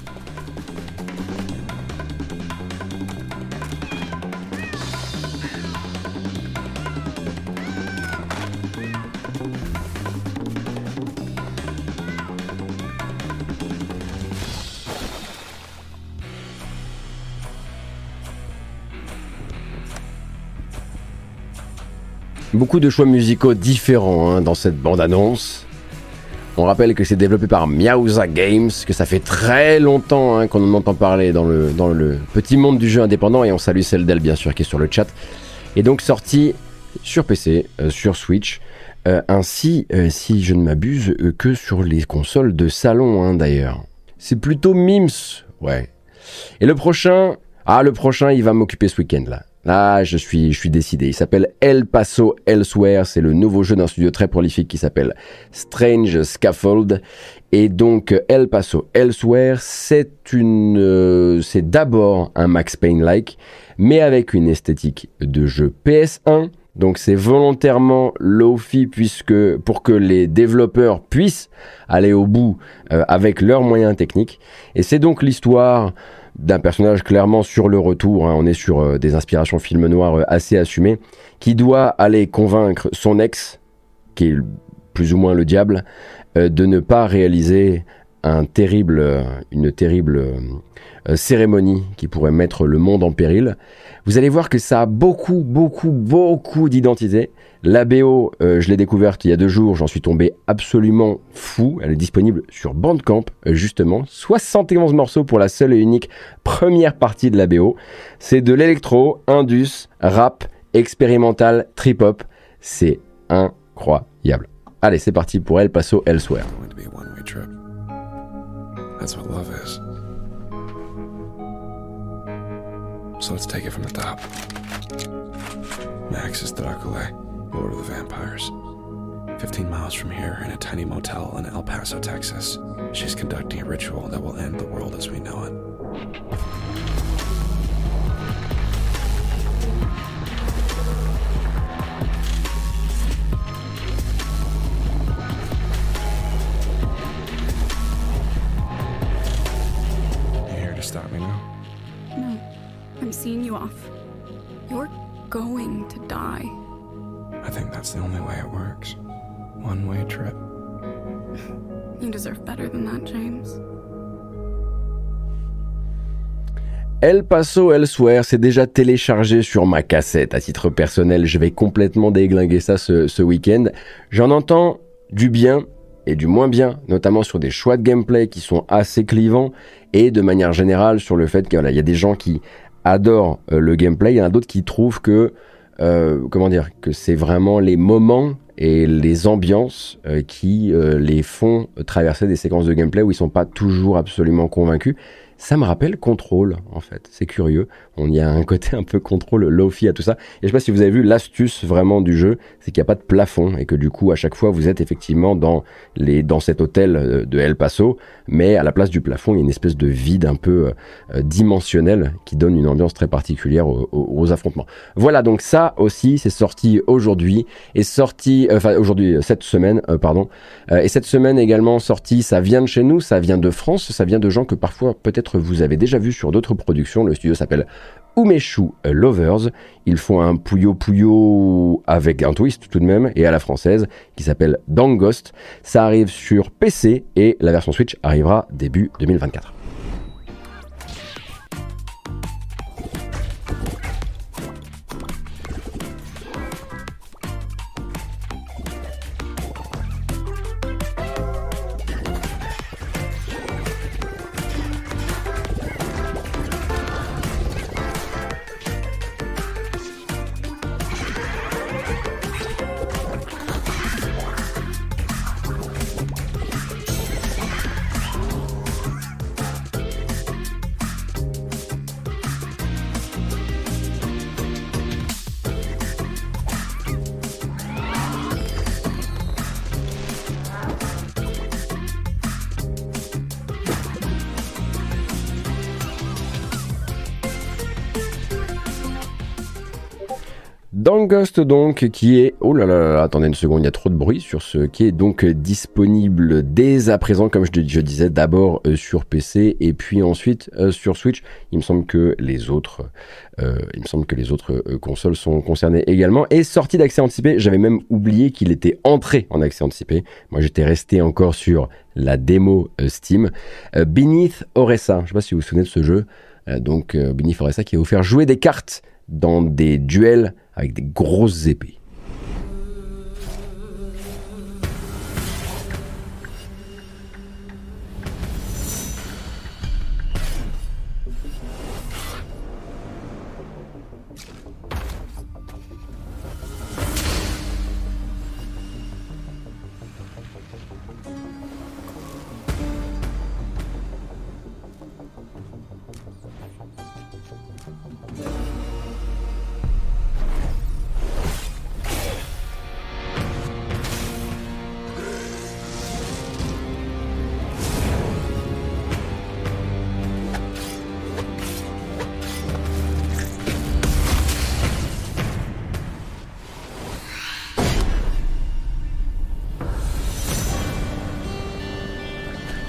Speaker 1: Beaucoup de choix musicaux différents hein, dans cette bande-annonce. On rappelle que c'est développé par Miauza Games, que ça fait très longtemps hein, qu'on en entend parler dans le, dans le petit monde du jeu indépendant, et on salue celle d'elle bien sûr qui est sur le chat. Et donc sorti sur PC, euh, sur Switch, euh, ainsi, euh, si je ne m'abuse, que sur les consoles de salon hein, d'ailleurs. C'est plutôt Mims, ouais. Et le prochain, ah le prochain il va m'occuper ce week-end là. Là, je suis, je suis décidé. Il s'appelle El Paso Elsewhere. C'est le nouveau jeu d'un studio très prolifique qui s'appelle Strange Scaffold. Et donc, El Paso Elsewhere, c'est une, euh, c'est d'abord un Max Payne-like, mais avec une esthétique de jeu PS1. Donc c'est volontairement low-fi puisque pour que les développeurs puissent aller au bout euh, avec leurs moyens techniques. Et c'est donc l'histoire d'un personnage clairement sur le retour, hein. on est sur euh, des inspirations film noir euh, assez assumées, qui doit aller convaincre son ex, qui est plus ou moins le diable, euh, de ne pas réaliser un terrible, une terrible cérémonie qui pourrait mettre le monde en péril. Vous allez voir que ça a beaucoup, beaucoup, beaucoup d'identité. La BO, euh, je l'ai découverte il y a deux jours, j'en suis tombé absolument fou. Elle est disponible sur Bandcamp, euh, justement. 71 morceaux pour la seule et unique première partie de la BO. C'est de l'électro, indus, rap, expérimental, trip-hop. C'est incroyable. Allez, c'est parti pour El Paso Elsewhere. So let's take it from the top. Max is Lord of the Vampires. 15 miles from here, in a tiny motel in El Paso, Texas, she's conducting a ritual that will end the world as we know it. El Paso Elsewhere, c'est déjà téléchargé sur ma cassette. À titre personnel, je vais complètement déglinguer ça ce, week-end. J'en entends du bien et du moins bien, notamment sur des choix de gameplay qui sont assez clivants et de manière générale sur le fait qu'il y a des gens qui adorent euh, le gameplay, il y en a d'autres qui trouvent que euh, comment dire, que c'est vraiment les moments et les ambiances euh, qui les font traverser des séquences de gameplay où ils sont pas toujours absolument convaincus. Ça me rappelle Control, en fait. C'est curieux. On y a un côté un peu contrôle low-fi à tout ça. Et je sais pas si vous avez vu l'astuce vraiment du jeu, c'est qu'il n'y a pas de plafond et que du coup, à chaque fois, vous êtes effectivement dans les, dans cet hôtel euh, de El Paso, mais à la place du plafond, il y a une espèce de vide un peu euh, dimensionnel qui donne une ambiance très particulière aux, affrontements. Voilà, donc ça aussi, c'est sorti aujourd'hui et sorti, euh, enfin aujourd'hui, cette semaine, pardon. et cette semaine également sorti, ça vient de chez nous, ça vient de France, ça vient de gens que parfois peut-être vous avez déjà vu sur d'autres productions. Le studio s'appelle Umeshu Lovers. Ils font un Puyo Puyo avec un twist tout de même et à la française qui s'appelle Dangost. Ça arrive sur PC et la version Switch arrivera début 2024. Dangust donc qui est oh là là, attendez une seconde il y a trop de bruit sur ce qui est donc disponible dès à présent comme je, disais d'abord euh, sur PC et puis ensuite euh, sur Switch. Il me semble que les autres euh, il me semble que les autres consoles sont concernées également. Et sorti d'accès anticipé j'avais même oublié qu'il était entré en accès anticipé. Moi j'étais resté encore sur la démo Steam. Beneath Oressa je sais pas si vous vous souvenez de ce jeu. Donc Beneath Oressa qui vous faire jouer des cartes dans des duels avec des grosses épées.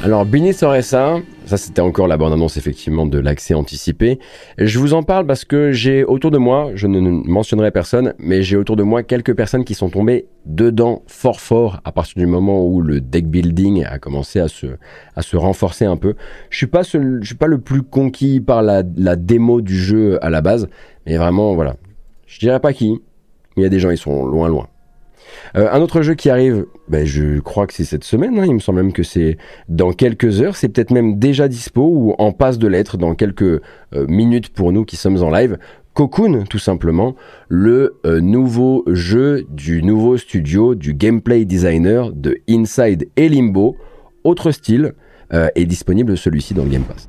Speaker 1: Alors, Bini ça, ça c'était encore la bande-annonce effectivement de l'accès anticipé. Je vous en parle parce que j'ai autour de moi, je ne mentionnerai personne, mais j'ai autour de moi quelques personnes qui sont tombées dedans fort fort à partir du moment où le deck building a commencé à se, à se renforcer un peu. Je suis pas, je suis pas le plus conquis par la, la démo du jeu à la base, mais vraiment, voilà. Je dirais pas qui, mais il y a des gens, ils sont loin loin. Euh, un autre jeu qui arrive, ben, je crois que c'est cette semaine, hein. il me semble même que c'est dans quelques heures, c'est peut-être même déjà dispo ou en passe de l'être dans quelques euh, minutes pour nous qui sommes en live. Cocoon, tout simplement, le euh, nouveau jeu du nouveau studio du gameplay designer de Inside et Limbo, autre style, est disponible celui-ci dans le Game Pass.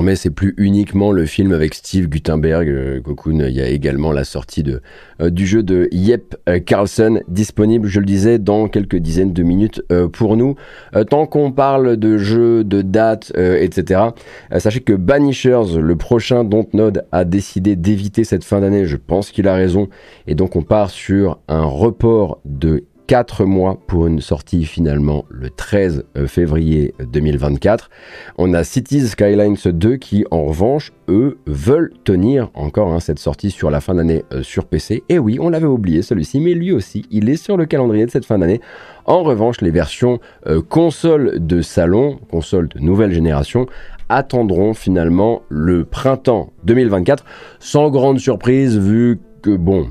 Speaker 1: Désormais, c'est plus uniquement le film avec Steve Gutenberg, euh, Cocoon. Il y a également la sortie de, euh, du jeu de Yep euh, Carlson, disponible, je le disais, dans quelques dizaines de minutes pour nous. tant qu'on parle de jeux, de dates, etc., sachez que Banishers, le prochain Dontnod, a décidé d'éviter cette fin d'année. Je pense qu'il a raison. Et donc, on part sur un report de 4 mois pour une sortie finalement le 13 euh, février 2024. On a Cities Skylines 2 qui en revanche, eux, veulent tenir encore hein, cette sortie sur la fin d'année euh, sur PC. Et oui, on l'avait oublié celui-ci, mais lui aussi, il est sur le calendrier de cette fin d'année. En revanche, les versions euh, console de salon, console de nouvelle génération, attendront finalement le printemps 2024, sans grande surprise vu que bon,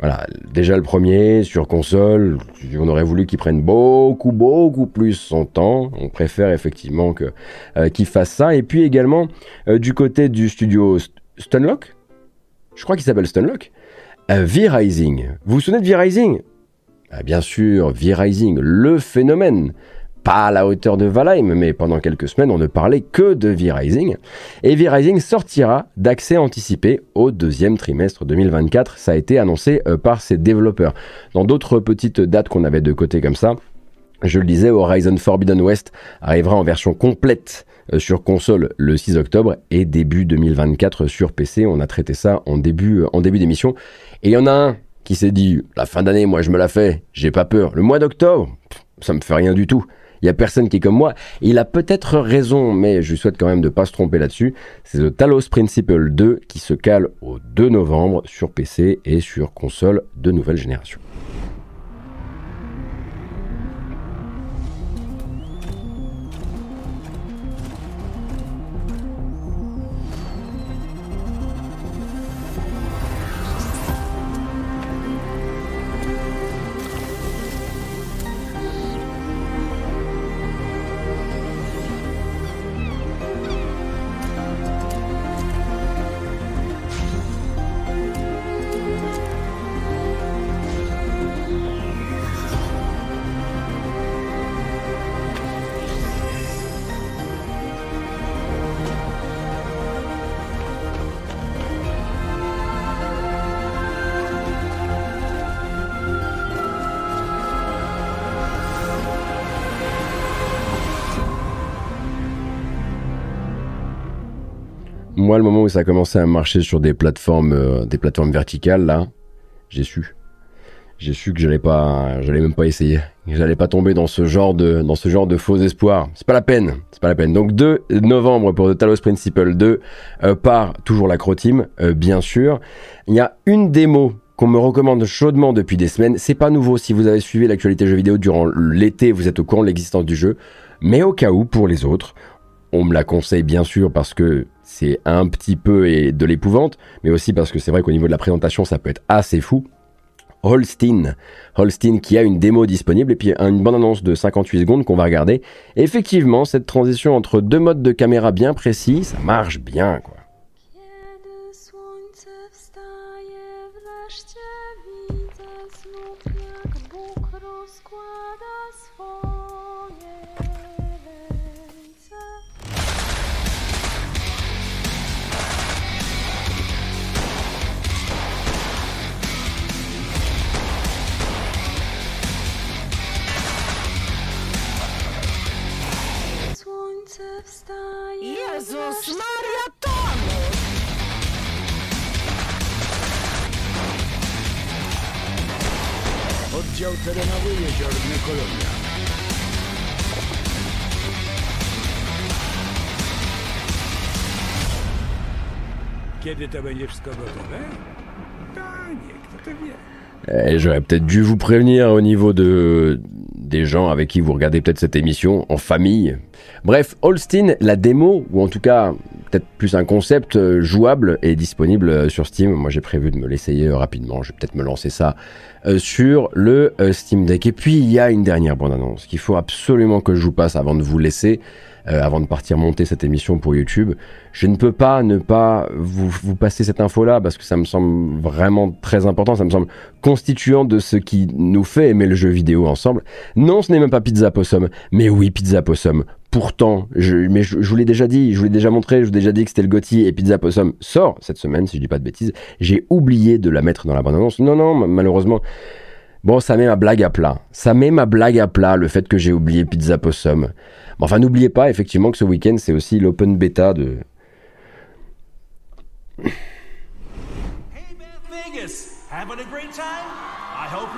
Speaker 1: voilà, déjà le premier sur console, on aurait voulu qu'il prenne beaucoup, beaucoup plus son temps. On préfère effectivement euh, qu'il fasse ça. Et puis également euh, du côté du studio Stunlock, je crois qu'il s'appelle Stunlock, euh, V-Rising. Vous vous souvenez de V-Rising? Ah, Bien sûr, V-Rising, le phénomène pas à la hauteur de Valheim, mais pendant quelques semaines, on ne parlait que de V-Rising. Et V-Rising sortira d'accès anticipé au deuxième trimestre 2024. Ça a été annoncé euh, par ses développeurs. Dans d'autres petites dates qu'on avait de côté comme ça, je le disais, Horizon Forbidden West arrivera en version complète euh, sur console le 6 octobre et début 2024 sur PC. On a traité ça en début, euh, en début d'émission. Et il y en a un qui s'est dit, la fin d'année, moi je me la fais, j'ai pas peur. Le mois d'octobre, ça me fait rien du tout. Il y a personne qui est comme moi. Il a peut-être raison, mais je lui souhaite quand même de pas se tromper là-dessus. C'est le Talos Principle 2 qui se cale au 2 novembre sur PC et sur console de nouvelle génération. Moi, le moment où ça a commencé à marcher sur des plateformes, euh, des plateformes verticales, là, j'ai su. J'ai su que j'allais pas, j'allais même pas essayer. J'allais pas tomber dans ce genre de, dans ce genre de faux espoirs. C'est pas la peine. C'est pas la peine. Donc 2 novembre pour The Talos Principle 2 euh, par toujours la Croteam, euh, bien sûr. Il y a une démo qu'on me recommande chaudement depuis des semaines. C'est pas nouveau. Si vous avez suivi l'actualité jeux vidéo durant l'été, vous êtes au courant de l'existence du jeu. Mais au cas où, pour les autres, on me la conseille bien sûr parce que c'est un petit peu de l'épouvante, mais aussi parce que c'est vrai qu'au niveau de la présentation, ça peut être assez fou. Holstein, Holstein qui a une démo disponible et puis une bonne annonce de 58 secondes qu'on va regarder. effectivement, cette transition entre deux modes de caméra bien précis, ça marche bien quoi.
Speaker 2: Jezus Maria Tony!
Speaker 3: Oddział terenowy Jeziorny Kolonia. Kiedy to będzie wszystko gotowe? Panie, kto to wie?
Speaker 1: Eh, J'aurais peut-être dû vous prévenir au niveau de des gens avec qui vous regardez peut-être cette émission en famille. Bref, Holstein, la démo, ou en tout cas peut-être plus un concept euh, jouable, est disponible euh, sur Steam. Moi j'ai prévu de me l'essayer euh, rapidement, je vais peut-être me lancer ça sur le Steam Deck. Et puis il y a une dernière bonne annonce qu'il faut absolument que je vous passe avant de vous laisser. Euh, avant de partir monter cette émission pour YouTube. Je ne peux pas ne pas vous, vous passer cette info-là parce que ça me semble vraiment très important, ça me semble constituant de ce qui nous fait aimer le jeu vidéo ensemble. Non, ce n'est même pas Pizza Possum, mais oui, Pizza Possum. Pourtant, mais je, vous l'ai déjà dit, je vous l'ai déjà montré, je vous ai déjà dit que c'était le Gotti et Pizza Possum sort cette semaine, si je dis pas de bêtises. J'ai oublié de la mettre dans la bande-annonce. Non, non, malheureusement. Bon, ça met ma blague à plat. Ça met ma blague à plat, le fait que j'ai oublié Pizza Possum. Enfin, n'oubliez pas effectivement que ce week-end, c'est aussi l'open beta de.
Speaker 4: Hey Vegas, having a great time? I hope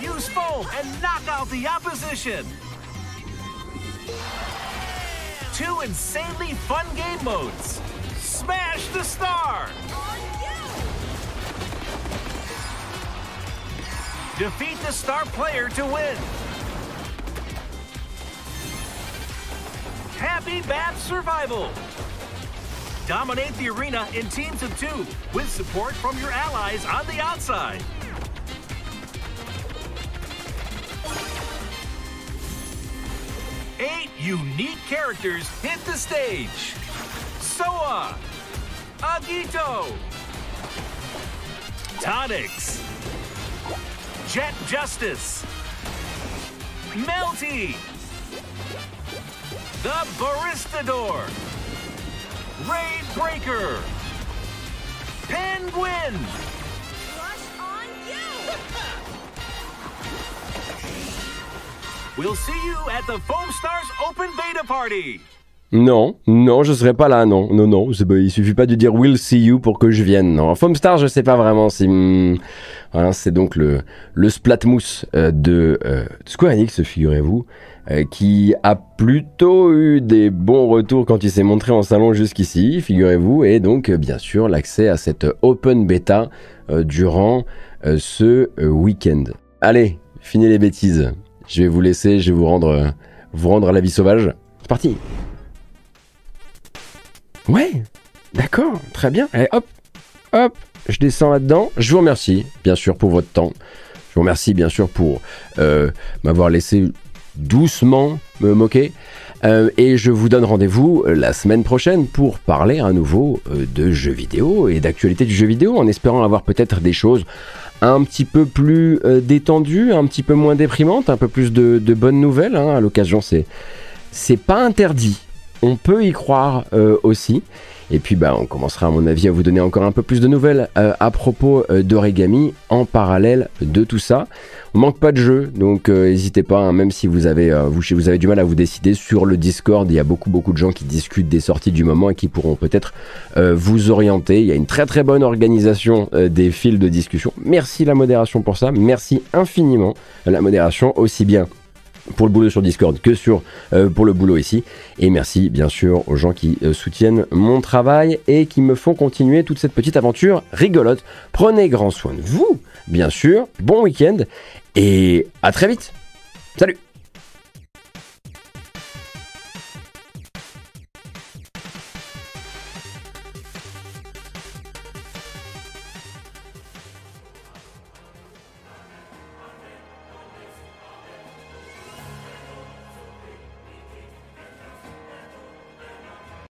Speaker 4: Use foam and knock out the opposition. Two insanely fun game modes. Smash the star. Defeat the star player to win. Happy Bath Survival. Dominate the arena in teams of two with support from your allies on the outside. Eight unique characters hit the stage. Soa, Agito, Tonics, Jet Justice, Melty, the Baristador, Raid Breaker, Penguin,
Speaker 2: Rush on you!
Speaker 4: We'll see you at the Foam Stars Open Beta Party.
Speaker 1: Non, non, je serai pas là, non, non, non. bah, il suffit pas de dire We'll see you pour que je vienne. Non, Foamstar, je sais pas vraiment si. hmm, voilà, c'est donc le le Splatmousse euh, de euh, Square Enix, figurez-vous, euh, qui a plutôt eu des bons retours quand il s'est montré en salon jusqu'ici, figurez-vous, et donc euh, bien sûr l'accès à cette open beta durant ce week-end. Allez, finis les bêtises. Je vais vous laisser, je vais vous rendre euh, vous rendre à la vie sauvage. C'est parti. Ouais, d'accord, très bien. Allez, hop, hop, je descends là-dedans. Je vous remercie, bien sûr, pour votre temps. Je vous remercie, bien sûr, pour euh, m'avoir laissé doucement me moquer. Euh, et je vous donne rendez-vous la semaine prochaine pour parler à nouveau de jeux vidéo et d'actualité du jeu vidéo, en espérant avoir peut-être des choses un petit peu plus euh, détendues, un petit peu moins déprimantes, un peu plus de, de bonnes nouvelles. hein. À l'occasion, c'est c'est pas interdit. on peut y croire euh, aussi. Et puis bah, on commencera à mon avis à vous donner encore un peu plus de nouvelles euh, à propos euh, d'Origami en parallèle de tout ça. On manque pas de jeu, donc euh, n'hésitez pas, hein, même si vous avez, vous, avez du mal à vous décider sur le Discord, il y a beaucoup beaucoup de gens qui discutent des sorties du moment et qui pourront peut-être vous orienter. Il y a une très très bonne organisation des fils de discussion. Merci la modération pour ça, merci infiniment la modération aussi bien pour le boulot sur Discord que sur euh, pour le boulot ici et merci bien sûr aux gens qui euh, soutiennent mon travail et qui me font continuer toute cette petite aventure rigolote. Prenez grand soin de vous, bien sûr. Bon week-end et à très vite. Salut